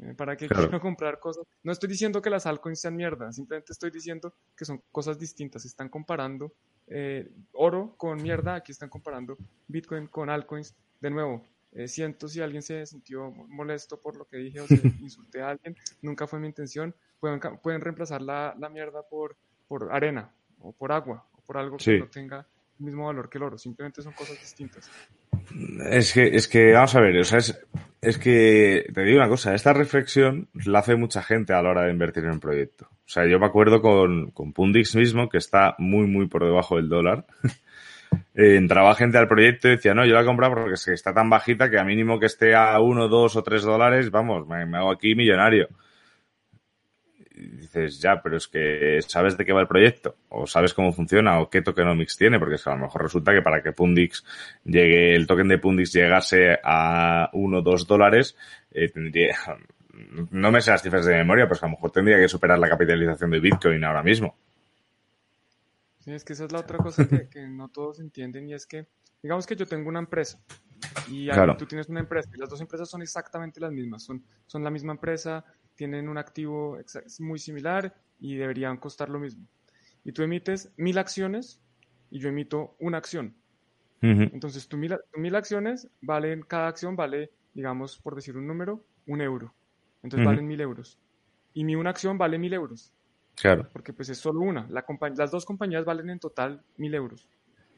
Eh, ¿Para qué claro. quiero comprar cosas? No estoy diciendo que las altcoins sean mierda, simplemente estoy diciendo que son cosas distintas. Están comparando eh, oro con mierda, aquí están comparando Bitcoin con altcoins. De nuevo, eh, siento si alguien se sintió molesto por lo que dije o si *laughs* insulté a alguien, nunca fue mi intención. Pueden, pueden reemplazar la, la, mierda por, por arena o por agua o por algo sí. que no tenga el mismo valor que el oro. Simplemente son cosas distintas. Es que, es que, vamos a ver, o sea, es, es que te digo una cosa, esta reflexión la hace mucha gente a la hora de invertir en un proyecto. O sea, yo me acuerdo con, con Pundix mismo, que está muy, muy por debajo del dólar. *laughs* eh, entraba gente al proyecto y decía, no, yo la he comprado porque es que está tan bajita que a mínimo que esté a uno, dos o tres dólares, vamos, me, hago aquí millonario. Y dices, ya, pero es que sabes de qué va el proyecto, o sabes cómo funciona, o qué tokenomics tiene, porque es que a lo mejor resulta que para que Pundix llegue, el token de Pundix llegase a uno dos dólares, eh, tendría, *laughs* no me sé las cifras de memoria, pues a lo mejor tendría que superar la capitalización de Bitcoin ahora mismo. Sí, es que esa es la otra cosa que, *laughs* que, no todos entienden y es que, digamos que yo tengo una empresa y claro. tú tienes una empresa y las dos empresas son exactamente las mismas, son, son la misma empresa, tienen un activo muy similar y deberían costar lo mismo. Y tú emites mil acciones y yo emito una acción. Uh -huh. Entonces, tu mil, tu mil, acciones valen, cada acción vale, digamos, por decir un número, un euro. Entonces uh -huh. valen mil euros. Y mi una acción vale mil euros. Claro. Porque pues es solo una. La las dos compañías valen en total mil euros,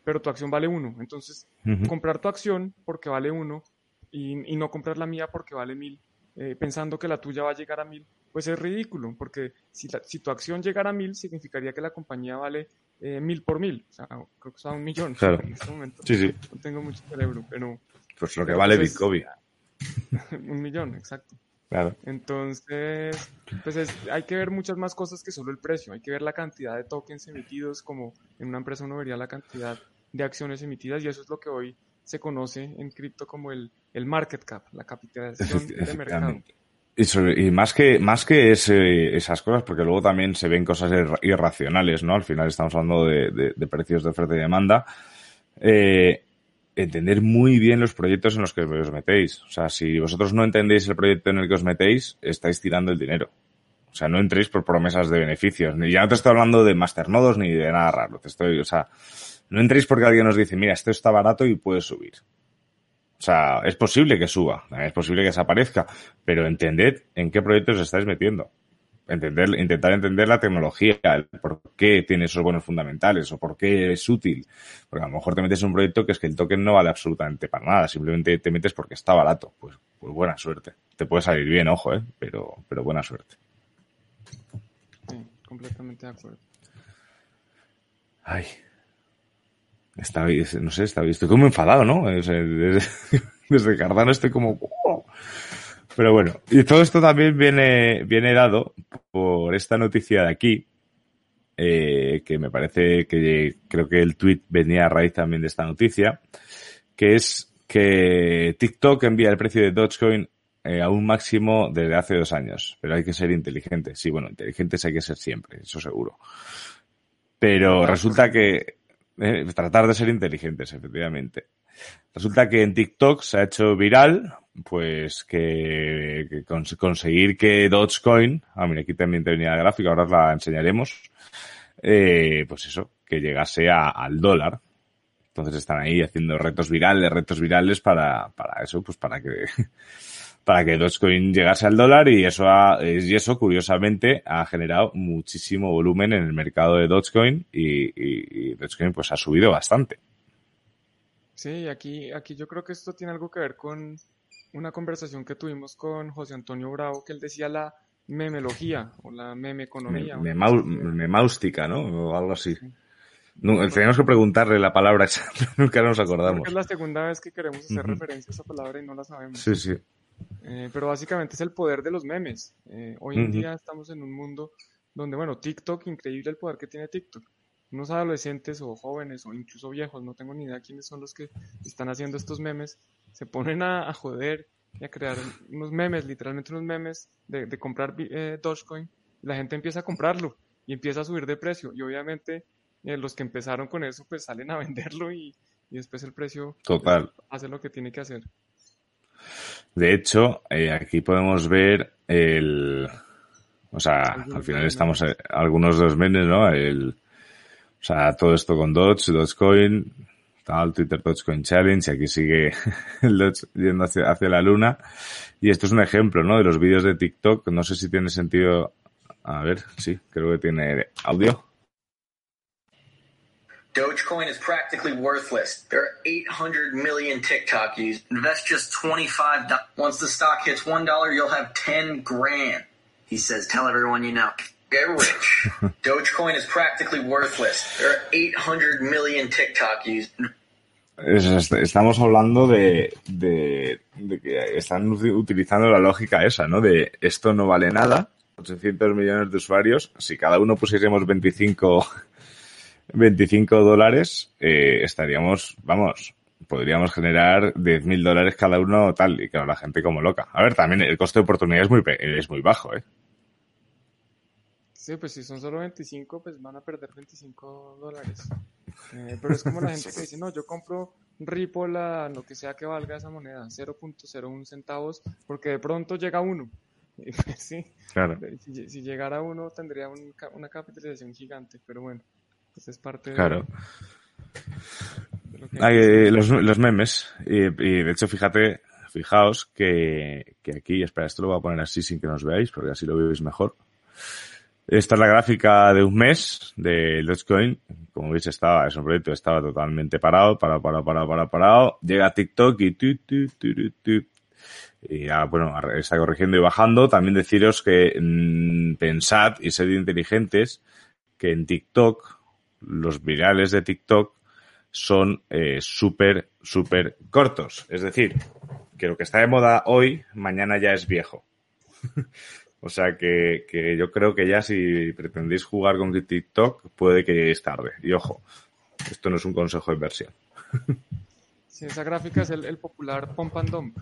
pero tu acción vale uno. Entonces, uh -huh. comprar tu acción porque vale uno y, y, no comprar la mía porque vale mil, eh, pensando que la tuya va a llegar a mil, pues es ridículo, porque si, la, si tu acción llegara a mil, significaría que la compañía vale eh, mil por mil. O sea, creo que está un millón claro. en este momento. Sí, sí. No tengo mucho cerebro, pero... Pues lo que vale Bitcoin. *laughs* un millón, exacto. Claro. Entonces, pues hay que ver muchas más cosas que solo el precio. Hay que ver la cantidad de tokens emitidos, como en una empresa uno vería la cantidad de acciones emitidas, y eso es lo que hoy se conoce en cripto como el, el market cap, la capitalización de mercado. Y, más que, más que esas cosas, porque luego también se ven cosas irracionales, ¿no? Al final estamos hablando de, de, precios de oferta y demanda. Eh, entender muy bien los proyectos en los que os metéis. O sea, si vosotros no entendéis el proyecto en el que os metéis, estáis tirando el dinero. O sea, no entréis por promesas de beneficios. Ya no te estoy hablando de masternodos ni de nada raro. Te estoy, o sea, no entréis porque alguien os dice, mira, esto está barato y puede subir. O sea, es posible que suba, es posible que desaparezca, pero entended en qué proyectos os estáis metiendo. Entender, intentar entender la tecnología, por qué tiene esos buenos fundamentales o por qué es útil. Porque a lo mejor te metes en un proyecto que es que el token no vale absolutamente para nada, simplemente te metes porque está barato. Pues, pues buena suerte. Te puede salir bien, ojo, ¿eh? pero, pero buena suerte. Sí, completamente de acuerdo. Ay, Está, no sé, está, estoy como enfadado, ¿no? Desde, *laughs* desde Cardano estoy como... Pero bueno, y todo esto también viene, viene dado por esta noticia de aquí, eh, que me parece que creo que el tweet venía a raíz también de esta noticia, que es que TikTok envía el precio de Dogecoin eh, a un máximo desde hace dos años, pero hay que ser inteligente. Sí, bueno, inteligentes hay que ser siempre, eso seguro. Pero resulta que eh, tratar de ser inteligentes, efectivamente. Resulta que en TikTok se ha hecho viral, pues que, conseguir que Dogecoin, ah, mira, aquí también tenía la gráfica, ahora la enseñaremos, eh, pues eso, que llegase al dólar. Entonces están ahí haciendo retos virales, retos virales para, para eso, pues para que *laughs* para que Dogecoin llegase al dólar y eso, ha, y eso curiosamente ha generado muchísimo volumen en el mercado de Dogecoin y, Dogecoin pues ha subido bastante. Sí, aquí, aquí yo creo que esto tiene algo que ver con una conversación que tuvimos con José Antonio Bravo, que él decía la memelogía o la meme economía. Me, memáustica, ¿no? O algo así. tenemos que preguntarle la palabra, *laughs* nunca nos acordamos. es la segunda vez que queremos hacer referencia a esa palabra y no la sabemos. Sí, sí. Eh, pero básicamente es el poder de los memes. Eh, hoy en día estamos en un mundo donde, bueno, TikTok, increíble el poder que tiene TikTok. Unos adolescentes o jóvenes o incluso viejos, no tengo ni idea quiénes son los que están haciendo estos memes, se ponen a, joder y a crear unos memes, literalmente unos memes de, comprar eh, Dogecoin. La gente empieza a comprarlo y empieza a subir de precio. Y obviamente eh, los que empezaron con eso pues salen a *laughs* venderlo y, y después el precio Total. hace lo que tiene que hacer. De hecho, eh, aquí podemos ver el, o sea, al final estamos eh, algunos de los memes, ¿no? El, o sea, todo esto con Doge, Dogecoin, tal, Twitter Dogecoin Challenge, y aquí sigue *laughs* el Doge yendo hacia, hacia la luna. Y esto es un ejemplo, ¿no? De los vídeos de TikTok. No sé si tiene sentido. A ver, sí, creo que tiene audio. Dogecoin is practically worthless. There are 800 million TikTok users. Invest just 25 Once the stock hits $1, you'll have 10 grand. He says, tell everyone you know. Get rich. *laughs* Dogecoin is practically worthless. There are 800 million TikTok users. Estamos hablando de, de, de, que están utilizando la lógica esa, ¿no? De esto no vale nada, 800 millones de usuarios, si cada uno pusiésemos 25 25 *laughs* dólares, eh, estaríamos, vamos, podríamos generar 10.000 dólares cada uno tal, y claro, la gente como loca. A ver, también el coste de oportunidad es muy, es muy bajo, ¿eh? Sí, pues si son solo 25, pues van a perder 25 dólares. Eh, pero es como la *laughs* gente que dice, no, yo compro Ripple a lo que sea que valga esa moneda, 0.01 centavos, porque de pronto llega uno. *laughs* Pues sí, claro. si, llegara uno tendría una capitalización gigante, pero bueno. Pues es parte claro. de, los, los, memes. Y, de hecho, fíjate, fijaos que, que aquí, espera, esto lo voy a poner así sin que nos veáis, porque así lo veis mejor. Esta es la gráfica de un mes de Dogecoin. Como veis, estaba, es un proyecto estaba totalmente parado, parado, parado, parado, parado, parado. Llega TikTok y tu, tu, tu, y ya, bueno, está corrigiendo y bajando. También deciros que mmm, pensad y sed inteligentes que en TikTok los virales de TikTok son eh, súper, súper cortos. Es decir, que lo que está de moda hoy, mañana ya es viejo. *laughs* o sea que, que, yo creo que ya si pretendéis jugar con TikTok puede que lleguéis tarde. Y ojo, esto no es un consejo de inversión. *laughs* Sí, esa gráfica es el, popular pump and dump.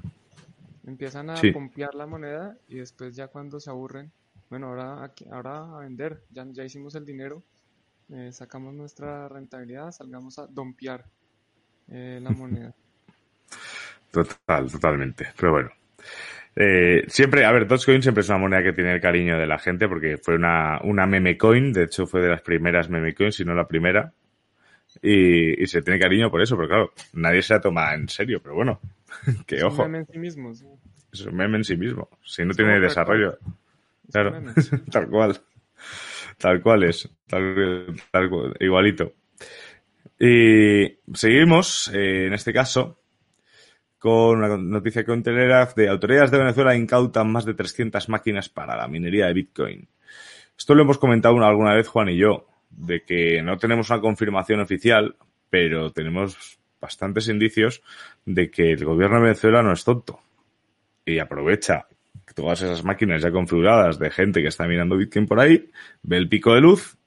Empiezan a pompear la moneda y después ya cuando se aburren, bueno, ahora, ahora a vender, ya, ya hicimos el dinero, eh, sacamos nuestra rentabilidad, salgamos a dompear eh, la moneda. *laughs* Total, totalmente. Pero bueno. Eh, siempre, a ver, Dogecoin siempre es una moneda que tiene el cariño de la gente porque fue una, una meme coin, de hecho fue de las primeras meme coins, si no la primera. Y, se tiene cariño por eso, pero claro, nadie se la toma en serio, pero bueno, *laughs* que ojo. Es un meme en sí mismo. Es un meme en sí mismo. Si no tiene desarrollo. *laughs* Claro, *laughs* tal cual. Tal cual es. Tal, tal cual, igualito. Y seguimos, eh, en este caso, con una noticia con Telegraph de autoridades de Venezuela incautan más de 300 máquinas para la minería de Bitcoin. Esto lo hemos comentado alguna vez Juan y yo, de que no tenemos una confirmación oficial, pero tenemos bastantes indicios de que el gobierno de Venezuela no es tonto y aprovecha todas esas máquinas ya configuradas de gente que está mirando Bitcoin por ahí, ve el pico de luz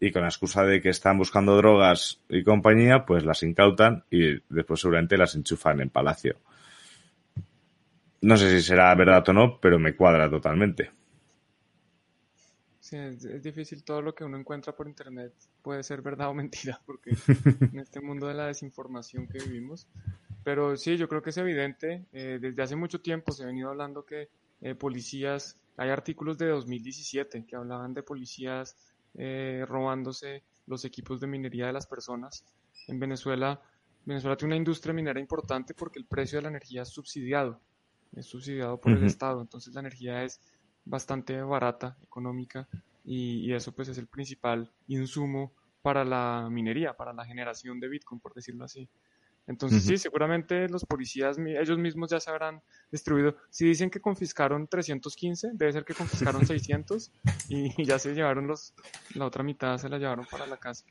y con la excusa de que están buscando drogas y compañía, pues las incautan y después seguramente las enchufan en Palacio. No sé si será verdad o no, pero me cuadra totalmente. Sí, es, difícil todo lo que uno encuentra por internet puede ser verdad *laughs* o mentira, porque *laughs* en este mundo de la desinformación que vivimos. Pero sí, yo creo que es evidente. Eh, desde hace mucho tiempo se ha venido hablando que eh, policías, hay artículos de 2017 que hablaban de policías eh, robándose los equipos de minería de las personas. En Venezuela, Venezuela tiene una industria minera importante porque el precio de la energía es subsidiado, es subsidiado por el Estado, entonces la energía es bastante barata, económica, y, eso pues es el principal insumo para la minería, para la generación de Bitcoin, por decirlo así. Entonces, sí, seguramente los policías, ellos mismos ya se habrán distribuido. Si dicen que confiscaron 315, debe ser que confiscaron *laughs* 600 y, ya se llevaron los, la otra mitad se la llevaron para la casa.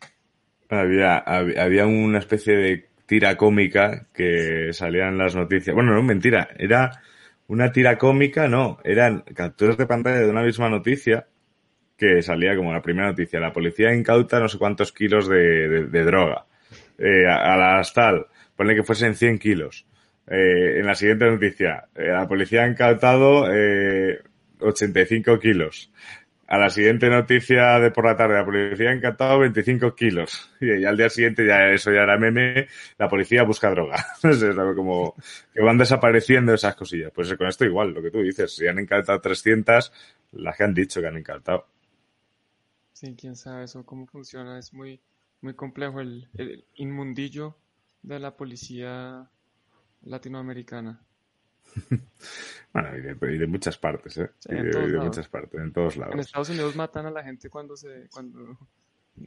Había, había, una especie de tira cómica que salía en las noticias. Bueno, no, mentira, era una tira cómica, no, eran capturas de pantalla de una misma noticia que salía como la primera noticia. La policía incauta no sé cuántos kilos de, droga. Eh, a, a las tal ponle que fuesen 100 kilos. Eh, en la siguiente noticia, eh, la policía ha incautado eh, 85 kilos. A la siguiente noticia de por la tarde, la policía ha incautado 25 kilos. *laughs* Y, al día siguiente, ya eso ya era meme, la policía busca droga. *laughs* es como que van desapareciendo esas cosillas. Pues con esto igual, lo que tú dices, si han incautado 300, las que han dicho que han incautado. Sí, quién sabe eso, cómo funciona. Es muy, muy complejo el inmundillo de la policía latinoamericana. *laughs* bueno, y de, muchas partes, ¿eh? de, muchas partes, en todos lados. En Estados Unidos matan a la gente cuando se... Cuando,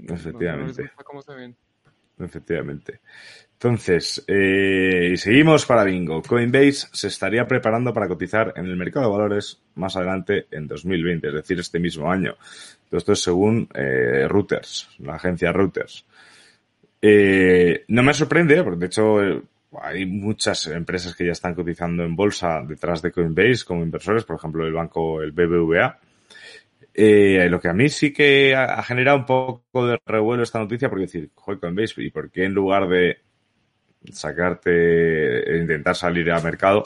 Efectivamente. cómo se ven. Efectivamente. Entonces, eh, y seguimos para bingo. Coinbase se estaría preparando para cotizar en el mercado de valores más adelante en 2020, es decir, este mismo año. esto es según eh, Reuters, la agencia Reuters. Eh, no me sorprende, porque de hecho hay muchas empresas que ya están cotizando en bolsa detrás de Coinbase como inversores, por ejemplo el banco, el BBVA. Eh, lo que a mí sí que ha, generado un poco de revuelo esta noticia, porque decir, joder, Coinbase, ¿y por qué en lugar de sacarte, e intentar salir al mercado,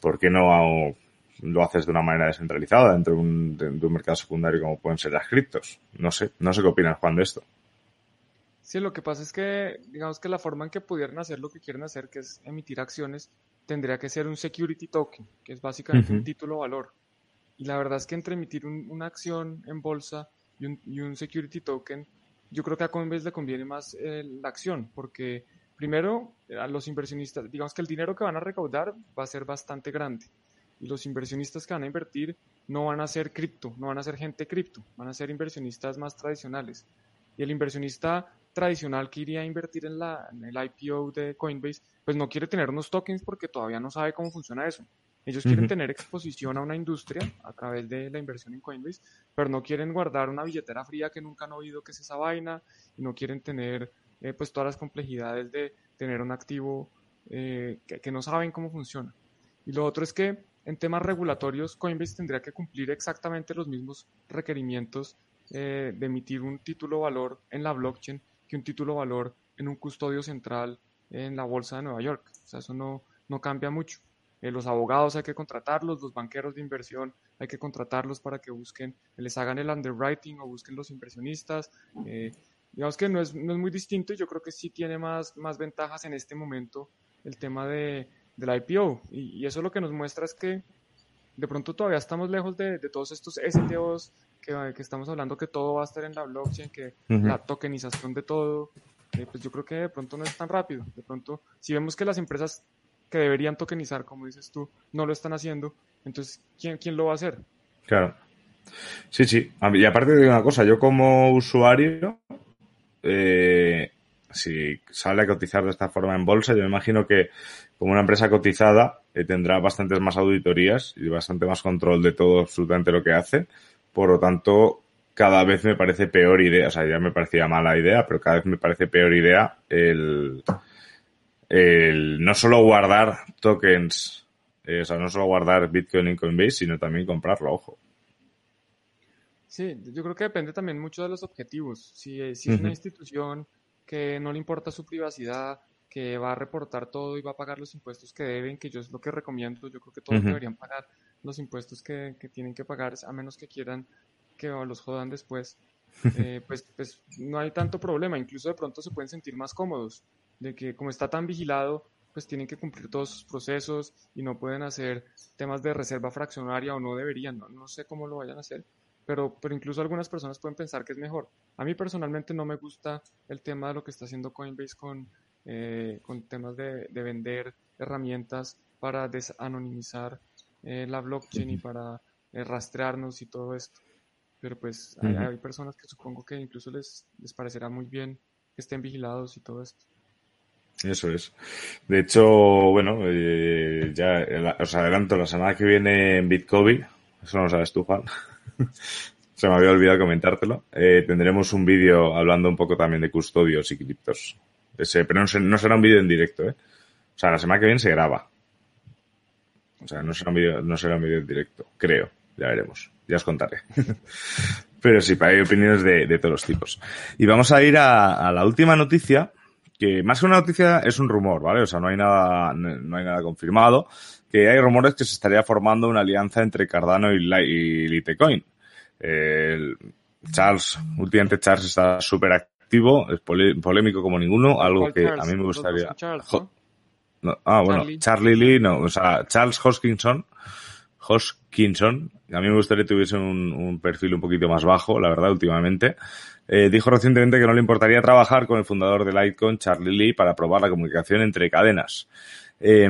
por qué no lo haces de una manera descentralizada dentro de un, de un mercado secundario como pueden ser las criptos? No sé, no sé qué opinas, Juan, de esto. Sí, lo que pasa es que, digamos que la forma en que pudieran hacer lo que quieren hacer, que es emitir acciones, tendría que ser un security token, que es básicamente un título valor. Y la verdad es que entre emitir una acción en bolsa y un, security token, yo creo que a Coinbase le conviene más eh, la acción, porque primero a los inversionistas, digamos que el dinero que van a recaudar va a ser bastante grande. Y los inversionistas que van a invertir no van a ser cripto, no van a ser gente cripto, van a ser inversionistas más tradicionales. Y el inversionista tradicional que iría a invertir en, la, en el IPO de Coinbase, pues no quiere tener unos tokens porque todavía no sabe cómo funciona eso. Ellos quieren tener exposición a una industria a través de la inversión en Coinbase, pero no quieren guardar una billetera fría que nunca han oído que es esa vaina y no quieren tener eh, pues todas las complejidades de tener un activo eh, que, que, no saben cómo funciona. Y lo otro es que en temas regulatorios, Coinbase tendría que cumplir exactamente los mismos requerimientos eh, de emitir un título valor en la blockchain que un título valor en un custodio central en la bolsa de Nueva York. O sea, eso no, no cambia mucho. Eh, los abogados hay que contratarlos, los banqueros de inversión hay que contratarlos para que busquen, les hagan el underwriting o busquen los inversionistas. Eh, digamos que no es, no es muy distinto y yo creo que sí tiene más, más ventajas en este momento el tema de, del IPO. Y, eso lo que nos muestra es que de pronto todavía estamos lejos de, de todos estos STOs que, que, estamos hablando que todo va a estar en la blockchain, que la tokenización de todo, eh, pues yo creo que de pronto no es tan rápido. De pronto, si vemos que las empresas que deberían tokenizar, como dices tú, no lo están haciendo, entonces, ¿quién, quién lo va a hacer? Claro. Sí, sí. Y aparte de una cosa, yo como usuario, eh, si sale a cotizar de esta forma en bolsa, yo me imagino que como una empresa cotizada eh, tendrá bastantes más auditorías y bastante más control de todo absolutamente lo que hace. Por lo tanto, cada vez me parece peor idea, o sea, ya me parecía mala idea, pero cada vez me parece peor idea el, el no solo guardar tokens, eh, o sea, no solo guardar Bitcoin en Coinbase, sino también comprarlo, ojo. Sí, yo creo que depende también mucho de los objetivos. Si, si es una institución que no le importa su privacidad, que va a reportar todo y va a pagar los impuestos que deben, que yo es lo que recomiendo, yo creo que todos deberían pagar los impuestos que, que, tienen que pagar, a menos que quieran que los jodan después, *laughs* eh, pues, pues no hay tanto problema, incluso de pronto se pueden sentir más cómodos de que como está tan vigilado, pues tienen que cumplir todos sus procesos y no pueden hacer temas de reserva fraccionaria o no deberían, no, no sé cómo lo vayan a hacer, pero, pero incluso algunas personas pueden pensar que es mejor. A mí personalmente no me gusta el tema de lo que está haciendo Coinbase con, eh, con temas de, de, vender herramientas para desanonimizar eh, la blockchain y para eh, rastrearnos y todo esto. Pero pues hay, hay, personas que supongo que incluso les, les parecerá muy bien que estén vigilados y todo esto. Eso es. De hecho, bueno, eh, ya os adelanto, la semana que viene en Bitcoin, eso no lo sabes tú, Juan. *laughs* Se me había olvidado comentártelo. Eh, tendremos un vídeo hablando un poco también de custodios y criptos. Ese, pero no, será un vídeo en directo, ¿eh? O sea, la semana que viene se graba. O sea, no será un vídeo, no será un vídeo en directo, creo. Ya veremos. Ya os contaré. *laughs* pero sí, hay opiniones de, de, todos los tipos. Y vamos a ir a, la última noticia, que más que una noticia es un rumor, ¿vale? O sea, no hay nada, no hay nada confirmado, que hay rumores que se estaría formando una alianza entre Cardano y, Litecoin. Charles, últimamente Charles está súper es polémico como ninguno, algo que a mí me gustaría. Charles, ¿no? No, ah, bueno, Charlie. Charlie Lee, no, o sea, Charles Hoskinson, Hoskinson, a mí me gustaría que tuviese un, un, perfil un poquito más bajo, la verdad, últimamente. Eh, dijo recientemente que no le importaría trabajar con el fundador de Litecoin, Charlie Lee, para probar la comunicación entre cadenas. Eh,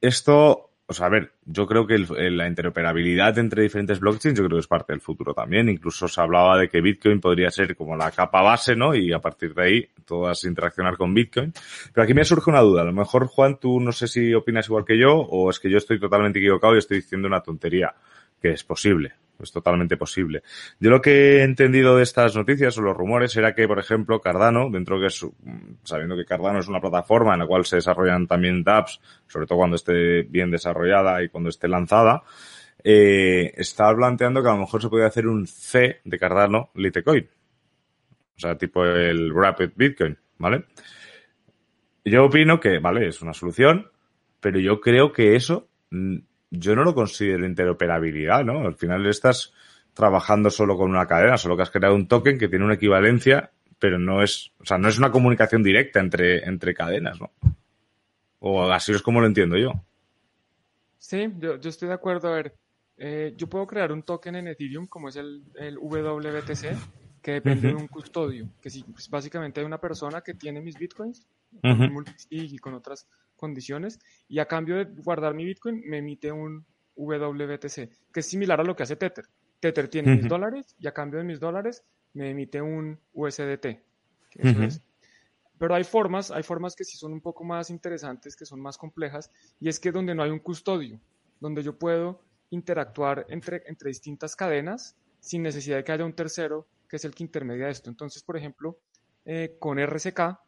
esto, o sea, a ver, yo creo que el, la interoperabilidad entre diferentes blockchains, yo creo que es parte del futuro también. Incluso se hablaba de que Bitcoin podría ser como la capa base, ¿no? Y a partir de ahí todas interaccionar con Bitcoin. Pero aquí me surge una duda. A lo mejor, Juan, tú no sé si opinas igual que yo o es que yo estoy totalmente equivocado y estoy diciendo una tontería, que es posible es totalmente posible. Yo lo que he entendido de estas noticias o los rumores era que, por ejemplo, Cardano, dentro que es, sabiendo que Cardano es una plataforma en la cual se desarrollan también dApps, sobre todo cuando esté bien desarrollada y cuando esté lanzada, eh, está planteando que a lo mejor se puede hacer un C de Cardano Litecoin. O sea, tipo el Rapid Bitcoin, ¿vale? Yo opino que, vale, es una solución, pero yo creo que eso yo no lo considero interoperabilidad, ¿no? Al final estás trabajando solo con una cadena, solo que has creado un token que tiene una equivalencia, pero no es, o sea, no es una comunicación directa entre, entre cadenas, ¿no? O así es como lo entiendo yo. Sí, yo, yo estoy de acuerdo. A ver, eh, yo puedo crear un token en Ethereum como es el, el WBTC, que depende uh -huh. de un custodio, que sí, pues básicamente hay una persona que tiene mis bitcoins uh -huh. y con otras condiciones y a cambio de guardar mi Bitcoin me emite un WBTC, que es similar a lo que hace Tether. Tether tiene uh -huh. mis dólares y a cambio de mis dólares me emite un USDT. Eso es. Pero hay formas, hay formas que sí son un poco más interesantes, que son más complejas, y es que donde no hay un custodio, donde yo puedo interactuar entre, entre distintas cadenas sin necesidad de que haya un tercero que es el que intermedia esto. Entonces, por ejemplo, eh, con RCK,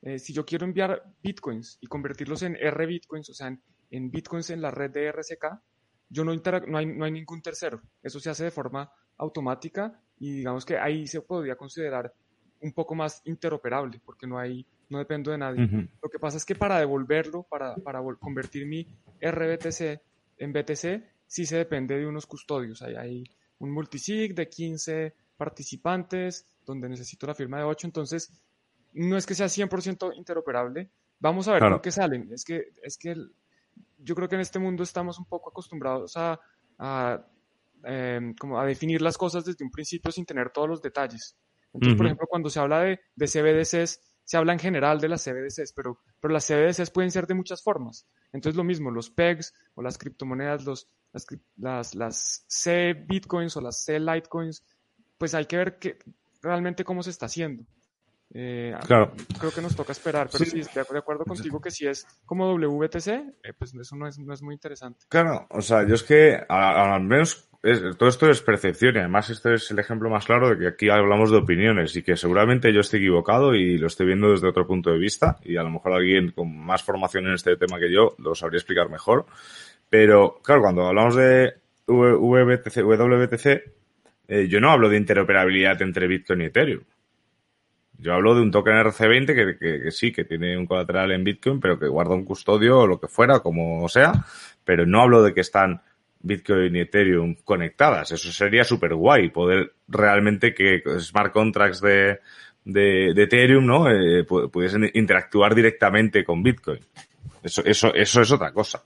eh, si yo quiero enviar bitcoins y convertirlos en R bitcoins, o sea, en, en, bitcoins en la red de RCK, yo no, no, hay, no hay ningún tercero. Eso se hace de forma automática y digamos que ahí se podría considerar un poco más interoperable porque no hay, no dependo de nadie. Lo que pasa es que para devolverlo, para, para convertir mi RBTC en BTC, sí se depende de unos custodios. Hay, hay un multisig de 15 participantes donde necesito la firma de 8, entonces no es que sea 100% interoperable. Vamos a ver por qué salen. Es que, es que yo creo que en este mundo estamos un poco acostumbrados a, a, em, como a definir las cosas desde un principio sin tener todos los detalles. Entonces, por ejemplo, cuando se habla de, de CBDCs, se habla en general de las CBDCs, pero, pero las CBDCs pueden ser de muchas formas. Entonces, lo mismo, los PEGs o las criptomonedas, los, las, las, las C Bitcoins o las C Litecoins, pues hay que ver que, realmente cómo se está haciendo. Eh, claro. Creo que nos toca esperar, pero sí, estoy de acuerdo contigo que si es como WTC, eh, pues eso no es, no es muy interesante. Claro, o sea, yo es que al menos todo esto es percepción y además este es el ejemplo más claro de que aquí hablamos de opiniones y que seguramente yo estoy equivocado y lo estoy viendo desde otro punto de vista y a lo mejor alguien con más formación en este tema que yo lo sabría explicar mejor. Pero claro, cuando hablamos de WTC, WTC eh, yo no hablo de interoperabilidad entre Bitcoin y Ethereum. Yo hablo de un token RC20 que, que, sí, que tiene un colateral en Bitcoin, pero que guarda un custodio o lo que fuera, como sea, pero no hablo de que están Bitcoin y Ethereum conectadas. Eso sería súper guay, poder realmente que smart contracts de, de, de Ethereum, ¿no? Eh, pudiesen interactuar directamente con Bitcoin. Eso, eso, eso es otra cosa.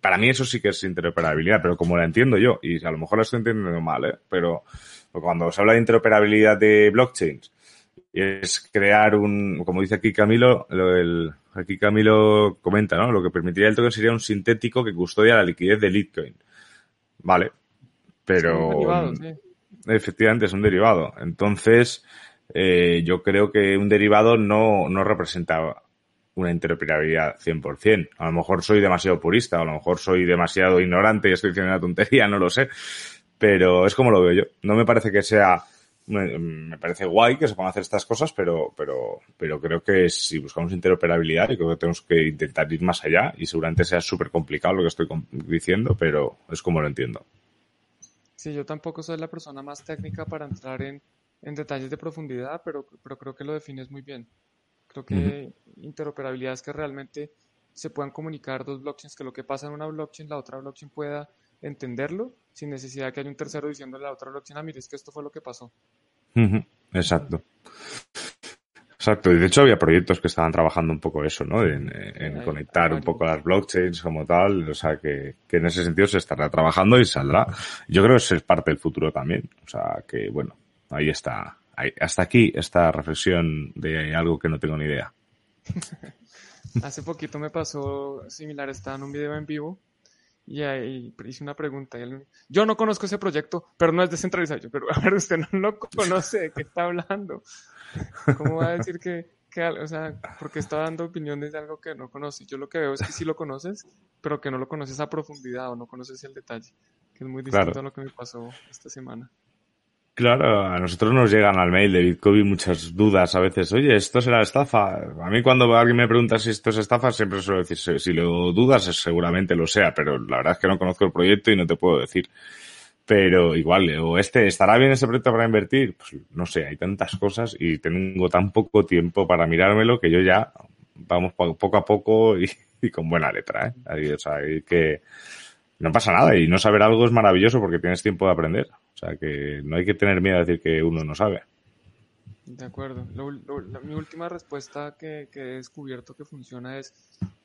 Para mí eso sí que es interoperabilidad, pero como la entiendo yo, y a lo mejor la estoy entendiendo mal, ¿eh? pero cuando se habla de interoperabilidad de blockchains, es crear un, como dice aquí Camilo, lo, el, aquí Camilo comenta, ¿no? Lo que permitiría el token sería un sintético que custodia la liquidez de Bitcoin. Vale. Pero. Efectivamente, es un derivado. Entonces, eh, yo creo que un derivado no, no representa una interoperabilidad 100%. A lo mejor soy demasiado purista, a lo mejor soy demasiado ignorante y estoy diciendo una tontería, *laughs* no lo sé. Pero es como lo veo yo. No me parece que sea me, parece guay que se puedan hacer estas cosas, pero, pero, pero creo que si buscamos interoperabilidad, y creo que tenemos que intentar ir más allá y seguramente sea súper complicado lo que estoy diciendo, pero es como lo entiendo. Sí, yo tampoco soy la persona más técnica para entrar en, en detalles de profundidad, pero, pero creo que lo defines muy bien. Creo que interoperabilidad es que realmente se puedan comunicar dos blockchains, que lo que pasa en una blockchain, la otra blockchain pueda entenderlo sin necesidad de que haya un tercero diciéndole a la otra blockchain, ah, mire, es que esto fue lo que pasó. Exacto. Exacto, y de hecho había proyectos que estaban trabajando un poco eso, ¿no? En, conectar un poco las blockchains como tal, o sea, que, en ese sentido se estará trabajando y saldrá. Yo creo que eso es parte del futuro también, o sea, que bueno, ahí está. Hasta aquí esta reflexión de algo que no tengo ni idea. *laughs* Hace poquito me pasó similar, estaba en un video en vivo y ahí hice una pregunta. yo no conozco ese proyecto, pero no es descentralizado. pero a ver, usted no lo conoce, ¿de qué está hablando? ¿Cómo va a decir que, que, o sea, porque está dando opiniones de algo que no conoce? Yo lo que veo es que sí lo conoces, pero que no lo conoces a profundidad o no conoces el detalle, que es muy distinto a lo que me pasó esta semana. Claro, a nosotros nos llegan al mail de Bitcoin muchas dudas a veces. Oye, ¿esto será estafa? A mí cuando alguien me pregunta si esto es estafa, siempre suelo decir, si lo dudas, seguramente lo sea, pero la verdad es que no conozco el proyecto y no te puedo decir. Pero igual, o este, ¿estará bien ese proyecto para invertir? Pues no sé, hay tantas cosas y tengo tan poco tiempo para mirármelo que yo ya vamos poco a poco y, con buena letra, ¿eh? o sea, hay que, no pasa nada y no saber algo es maravilloso porque tienes tiempo de aprender. O sea que no hay que tener miedo a decir que uno no sabe. De acuerdo. mi última respuesta que, he descubierto que funciona es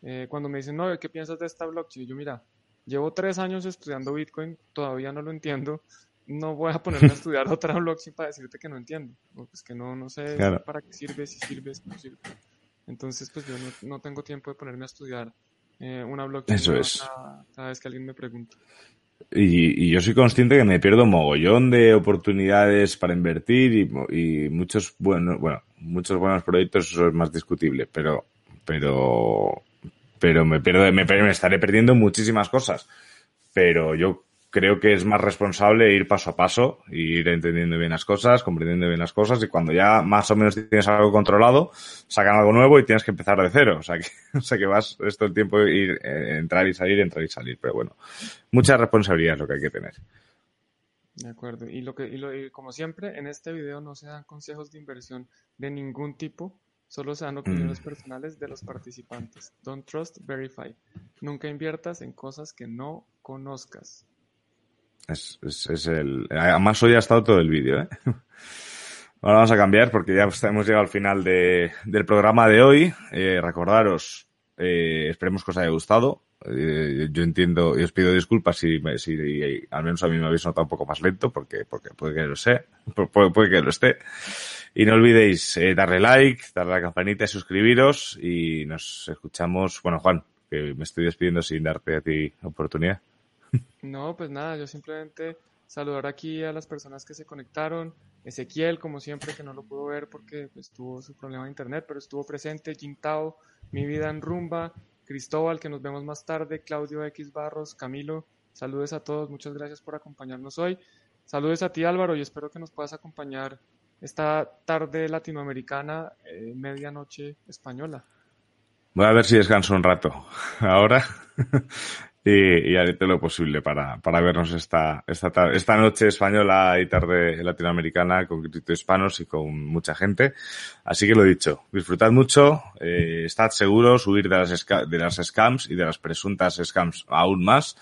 eh, cuando me dicen, no, ¿qué piensas de esta blockchain? Yo, mira, llevo tres años estudiando Bitcoin, todavía no lo entiendo. No voy a ponerme a *laughs* estudiar otra blockchain para decirte que no entiendo. Es que no, no sé para qué sirve, si sirve, si no sirve. Entonces, pues yo no, no tengo tiempo de ponerme a estudiar eh, una blockchain Eso es. Cada, vez que alguien me pregunta. Y, yo soy consciente que me pierdo mogollón de oportunidades para invertir y, muchos buenos, bueno, muchos buenos proyectos, eso es más discutible, pero, pero, pero me pierdo, me, me estaré perdiendo muchísimas cosas. Pero yo creo que es más responsable ir paso a paso, ir entendiendo bien las cosas, comprendiendo bien las cosas y cuando ya más o menos tienes algo controlado, sacan algo nuevo y tienes que empezar de cero. O sea que, *laughs* o sea que vas esto el tiempo ir, eh, entrar y salir, entrar y salir. Pero bueno, mucha responsabilidad es lo que hay que tener. De acuerdo. Y lo que, y, lo, y como siempre, en este video no se dan consejos de inversión de ningún tipo, solo se dan opiniones mm. personales de los participantes. Don't trust, verify. Nunca inviertas en cosas que no conozcas. Es, es, es el. Además, hoy ha estado todo el vídeo, ¿eh? *laughs* Ahora vamos a cambiar porque ya hemos llegado al final de, del programa de hoy. Eh, recordaros, eh, esperemos que os haya gustado. Eh, yo entiendo y os pido disculpas si, si, al menos a mí me habéis notado un poco más lento porque, porque puede que lo sé, *laughs* puede, puede que lo esté. Y no olvidéis eh, darle like, darle a la campanita y suscribiros y nos escuchamos. Bueno, Juan, que me estoy despidiendo sin darte a ti oportunidad. No, pues nada, yo simplemente saludar aquí a las personas que se conectaron. Ezequiel, como siempre, que no lo pudo ver porque pues, tuvo su problema de internet, pero estuvo presente. Jintao, Mi Vida en Rumba, Cristóbal, que nos vemos más tarde, Claudio X Barros, Camilo. Saludos a todos, muchas gracias por acompañarnos hoy. Saludos a ti Álvaro y espero que nos puedas acompañar esta tarde latinoamericana, eh, medianoche española. Voy a ver si descanso un rato *laughs* ahora y, y, haré todo lo posible para, para vernos esta, esta, esta noche española y tarde latinoamericana con grito hispanos y con mucha gente. Así que lo dicho, disfrutad mucho, eh, estad seguros, huir de las, de las scams y de las presuntas scams aún más.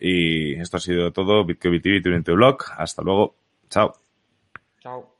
Y esto ha sido todo, BitcoBTV, tu blog. Hasta luego. Chao. Chao.